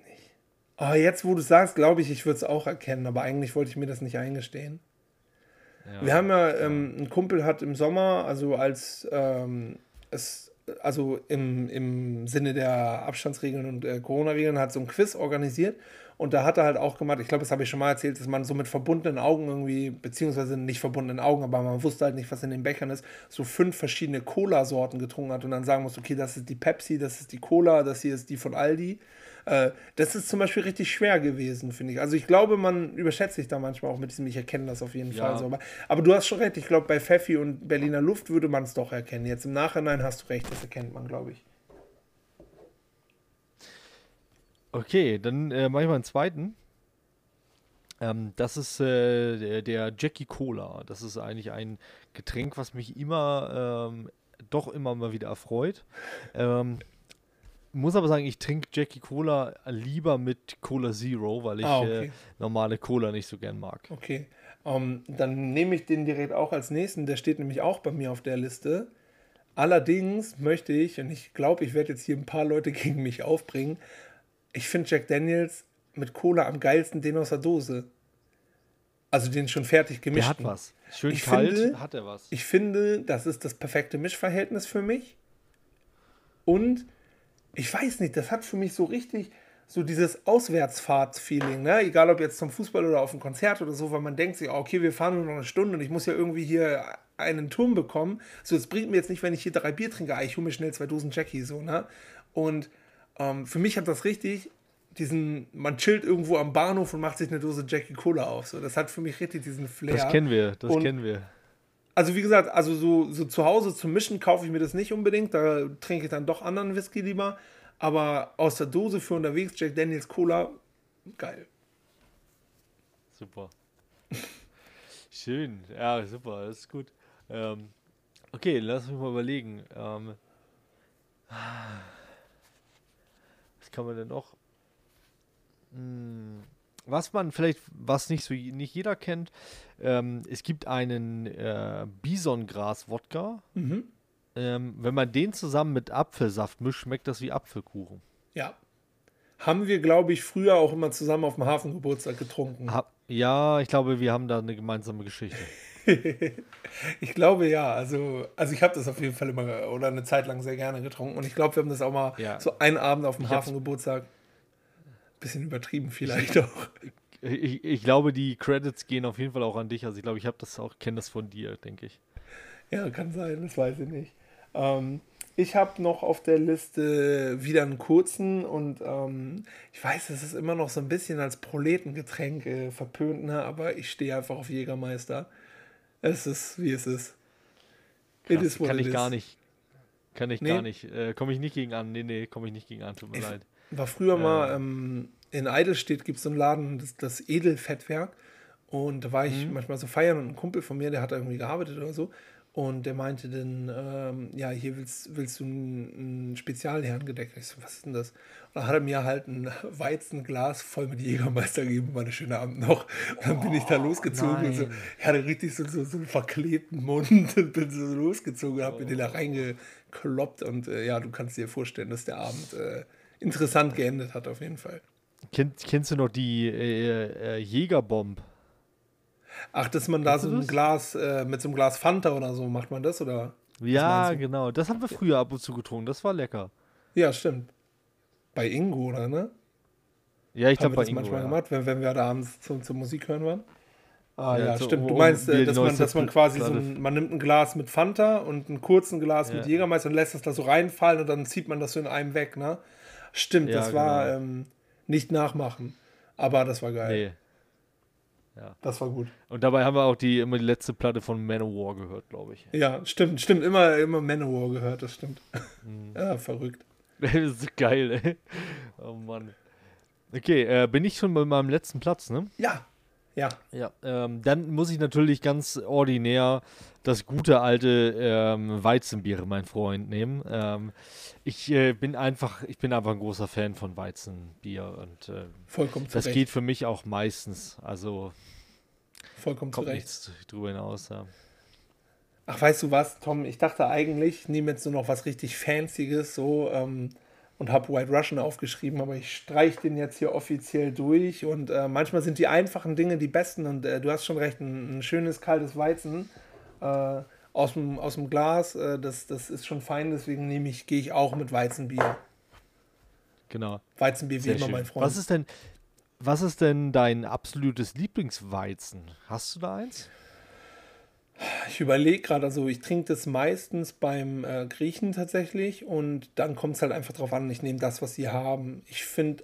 Oh, jetzt, wo du sagst, glaube ich, ich würde es auch erkennen, aber eigentlich wollte ich mir das nicht eingestehen. Ja, Wir haben ja, ähm, ein Kumpel hat im Sommer, also als ähm, es, also im, im Sinne der Abstandsregeln und äh, Corona-Regeln, hat so ein Quiz organisiert und da hat er halt auch gemacht, ich glaube, das habe ich schon mal erzählt, dass man so mit verbundenen Augen irgendwie, beziehungsweise nicht verbundenen Augen, aber man wusste halt nicht, was in den Bechern ist, so fünf verschiedene Cola-Sorten getrunken hat und dann sagen muss, okay, das ist die Pepsi, das ist die Cola, das hier ist die von Aldi. Äh, das ist zum Beispiel richtig schwer gewesen, finde ich. Also ich glaube, man überschätzt sich da manchmal auch mit diesem, ich erkenne das auf jeden ja. Fall so. Aber, aber, du hast schon recht, ich glaube, bei Pfeffi und Berliner Luft würde man es doch erkennen. Jetzt im Nachhinein hast du recht, das erkennt man, glaube ich. Okay, dann äh, mache ich mal einen zweiten. Ähm, das ist äh, der, der, Jackie Cola. Das ist eigentlich ein Getränk, was mich immer ähm, doch immer mal wieder erfreut. Ähm, muss aber sagen, ich trinke Jackie Cola lieber mit Cola Zero, weil ich ah, okay. äh, normale Cola nicht so gern mag. Okay. Um, ähm, dann nehme ich den direkt auch als nächsten. Der steht nämlich auch bei mir auf der Liste. Allerdings möchte ich, und ich glaube, ich werde jetzt hier ein paar Leute gegen mich aufbringen, ich finde Jack Daniels mit Cola am geilsten den aus der Dose. Also den schon fertig gemischt. Der hat was. Schön ich kalt finde, hat er was. Ich finde, das ist das perfekte Mischverhältnis für mich. Und ich weiß nicht, das hat für mich so richtig so dieses Auswärtsfahrtsfeeling, ne? Egal ob jetzt zum Fußball oder auf ein Konzert oder so, weil man denkt sich, okay, wir fahren nur noch eine Stunde und ich muss ja irgendwie hier einen Turm bekommen. So, es bringt mir jetzt nicht, wenn ich hier drei Bier trinke, ah, ich hole mir schnell zwei Dosen Jackie, so, ne? Und ähm, für mich hat das richtig diesen, man chillt irgendwo am Bahnhof und macht sich eine Dose Jackie Cola auf. So, das hat für mich richtig diesen Flair. Das kennen wir, das und kennen wir also wie gesagt, also so, so zu Hause zum Mischen kaufe ich mir das nicht unbedingt. Da trinke ich dann doch anderen Whisky lieber. Aber aus der Dose für unterwegs Jack Daniels Cola, geil. Super. Schön. Ja, super, das ist gut. Ähm, okay, lass mich mal überlegen. Ähm, was kann man denn noch? Hm, was man vielleicht, was nicht so nicht jeder kennt, ähm, es gibt einen äh, Bisongras-Wodka. Mhm. Ähm, wenn man den zusammen mit Apfelsaft mischt, schmeckt das wie Apfelkuchen. Ja. Haben wir, glaube ich, früher auch immer zusammen auf dem Hafengeburtstag getrunken. Ha ja, ich glaube, wir haben da eine gemeinsame Geschichte. ich glaube ja. Also, also ich habe das auf jeden Fall immer oder eine Zeit lang sehr gerne getrunken. Und ich glaube, wir haben das auch mal Ja. so einen Abend auf dem Ich Hafengeburtstag. Bisschen übertrieben vielleicht auch. Ich, ich glaube, die Credits gehen auf jeden Fall auch an dich. Also ich glaube, ich habe das auch, kenne das von dir, denke ich. Ja, kann sein, das weiß ich nicht. Ähm, ich habe noch auf der Liste wieder einen kurzen und ähm, ich weiß, es ist immer noch so ein bisschen als Proletengetränk äh, verpönt, ne? aber ich stehe einfach auf Jägermeister. Es ist, wie es ist. Krass, is kann ich is. gar nicht. Kann ich Nee. gar nicht. Äh, komme ich nicht gegen an. Nee, nee, komme ich nicht gegen an. Tut mir Ich- leid. War früher mal Ja. ähm, in Eidelstedt gibt es so einen Laden, das, das Edelfettwerk. Und da war ich Mhm. manchmal so feiern und ein Kumpel von mir, der hat da irgendwie gearbeitet oder so. Und der meinte dann, ähm, ja, hier willst, willst du ein, ein Spezialherrengedeck. Ich so, was ist denn das? Und dann hat er mir halt ein Weizenglas voll mit Jägermeister gegeben, war eine schöne Abend noch. Und dann bin ich da losgezogen und so, nein. ich hatte richtig so, so, so einen verklebten Mund und bin so losgezogen und hab mir den da reingekloppt. Und äh, ja, du kannst dir vorstellen, dass der Abend äh, interessant geendet hat auf jeden Fall. Kenn, kennst du noch die äh, äh, Jägerbomb? Ach, dass man da so ein das? Glas, äh, mit so einem Glas Fanta oder so, macht man das, oder? Ja, genau. Das haben wir früher ab und zu getrunken. Das war lecker. Ja, stimmt. Bei Ingo, oder, ne? Ja, ich glaube bei das Ingo. manchmal Ja. gemacht, wenn, wenn wir da abends zum, zur Musik hören waren. Ah Ja, ja, so, stimmt. Du meinst, äh, dass man, dass man quasi so ein, man nimmt ein Glas mit Fanta und einen kurzen Glas mit Ja. Jägermeister und lässt das da so reinfallen und dann zieht man das so in einem weg, ne? Stimmt, Ja, das war genau. ähm, nicht nachmachen. Aber das war geil. Nee. Das war gut. Und dabei haben wir auch die immer die letzte Platte von Manowar gehört, glaube ich. Ja, stimmt, stimmt. Immer, immer Manowar gehört, das stimmt. Mhm. ja, verrückt. das ist geil, ey. Oh Mann. Okay, äh, bin ich schon bei meinem letzten Platz, ne? Ja, ja. Ja, ähm, dann muss ich natürlich ganz ordinär das gute alte ähm, Weizenbier, mein Freund, nehmen. Ähm, ich äh, bin einfach, ich bin einfach ein großer Fan von Weizenbier und äh, Vollkommen das zurecht. geht für mich auch meistens. Also Vollkommen kommt zurecht. nichts drüber hinaus. Ja. Ach, weißt du was, Tom? Ich dachte eigentlich, ich nehme jetzt nur noch was richtig Fancyes so ähm, und habe White Russian aufgeschrieben, aber ich streiche den jetzt hier offiziell durch und äh, manchmal sind die einfachen Dinge die besten und äh, du hast schon recht, ein, ein schönes kaltes Weizen äh, aus, dem, aus dem Glas, äh, das, das ist schon fein, deswegen nehme ich, gehe ich auch mit Weizenbier. Genau. Weizenbier wie immer, mein Freund. Was ist denn, was ist denn dein absolutes Lieblingsweizen? Hast du da eins? Ich überlege gerade, also ich trinke das meistens beim äh, Griechen tatsächlich und dann kommt es halt einfach drauf an, ich nehme das, was sie haben. Ich finde,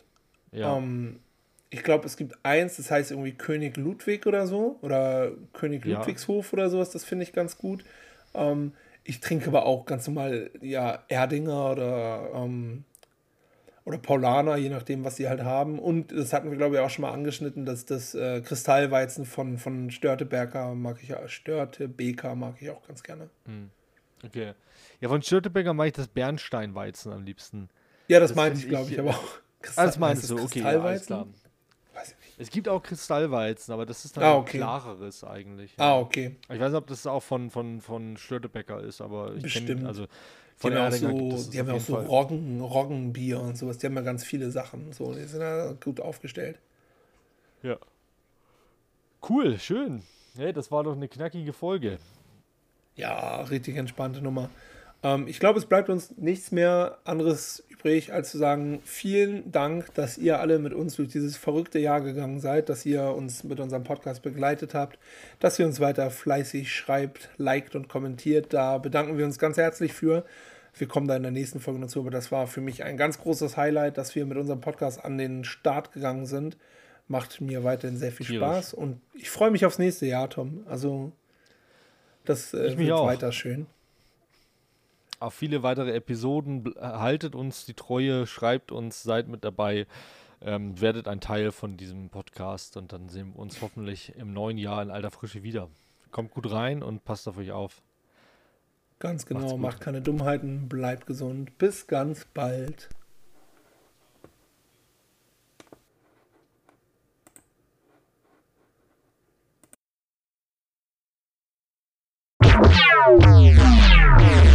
Ja. ähm, ich glaube, es gibt eins, das heißt irgendwie König Ludwig oder so oder König Ja. Ludwigshof oder sowas, das finde ich ganz gut. Ähm, ich trinke aber auch ganz normal, ja, Erdinger oder, ähm, oder Paulaner, je nachdem, was sie halt haben. Und das hatten wir, glaube ich, auch schon mal angeschnitten, dass das äh, Kristallweizen von, von Störteberger mag ich ja, Störtebeker mag ich auch ganz gerne. Okay. Ja, von Störtebecker mache ich das Bernsteinweizen am liebsten. Ja, das, Das meinte ich, glaube ich, ich, aber auch. Ah, das Kristall- meinst du, okay, ja, alles Kristallweizen? klar. Es gibt auch Kristallweizen, aber das ist dann Ah, ein okay. klareres eigentlich. Ah, okay. Ich weiß nicht, ob das auch von, von, von Störtebecker ist, aber ich kenne, also Die von haben ja auch so, die haben ja auch so. Roggen, Roggenbier und sowas. Die haben ja ganz viele Sachen. So, die sind ja gut aufgestellt. Ja. Cool, schön. Hey, das war doch eine knackige Folge. Ja, richtig entspannte Nummer. Ähm, ich glaube, es bleibt uns nichts mehr anderes übrig, als zu sagen, vielen Dank, dass ihr alle mit uns durch dieses verrückte Jahr gegangen seid, dass ihr uns mit unserem Podcast begleitet habt, dass ihr uns weiter fleißig schreibt, liked und kommentiert. Da bedanken wir uns ganz herzlich für. Wir kommen da in der nächsten Folge dazu, aber das war für mich ein ganz großes Highlight, dass wir mit unserem Podcast an den Start gegangen sind. Macht mir weiterhin sehr viel Tierisch. Spaß und ich freue mich aufs nächste Jahr, Tom. Also, das äh, wird auch. weiter schön auf viele weitere Episoden. Äh, haltet uns die Treue, schreibt uns, seid mit dabei, ähm, werdet ein Teil von diesem Podcast und dann sehen wir uns hoffentlich im neuen Jahr in alter Frische wieder. Kommt gut rein und passt auf euch auf. Ganz genau, macht keine Dummheiten, bleibt gesund. Bis ganz bald. Wow.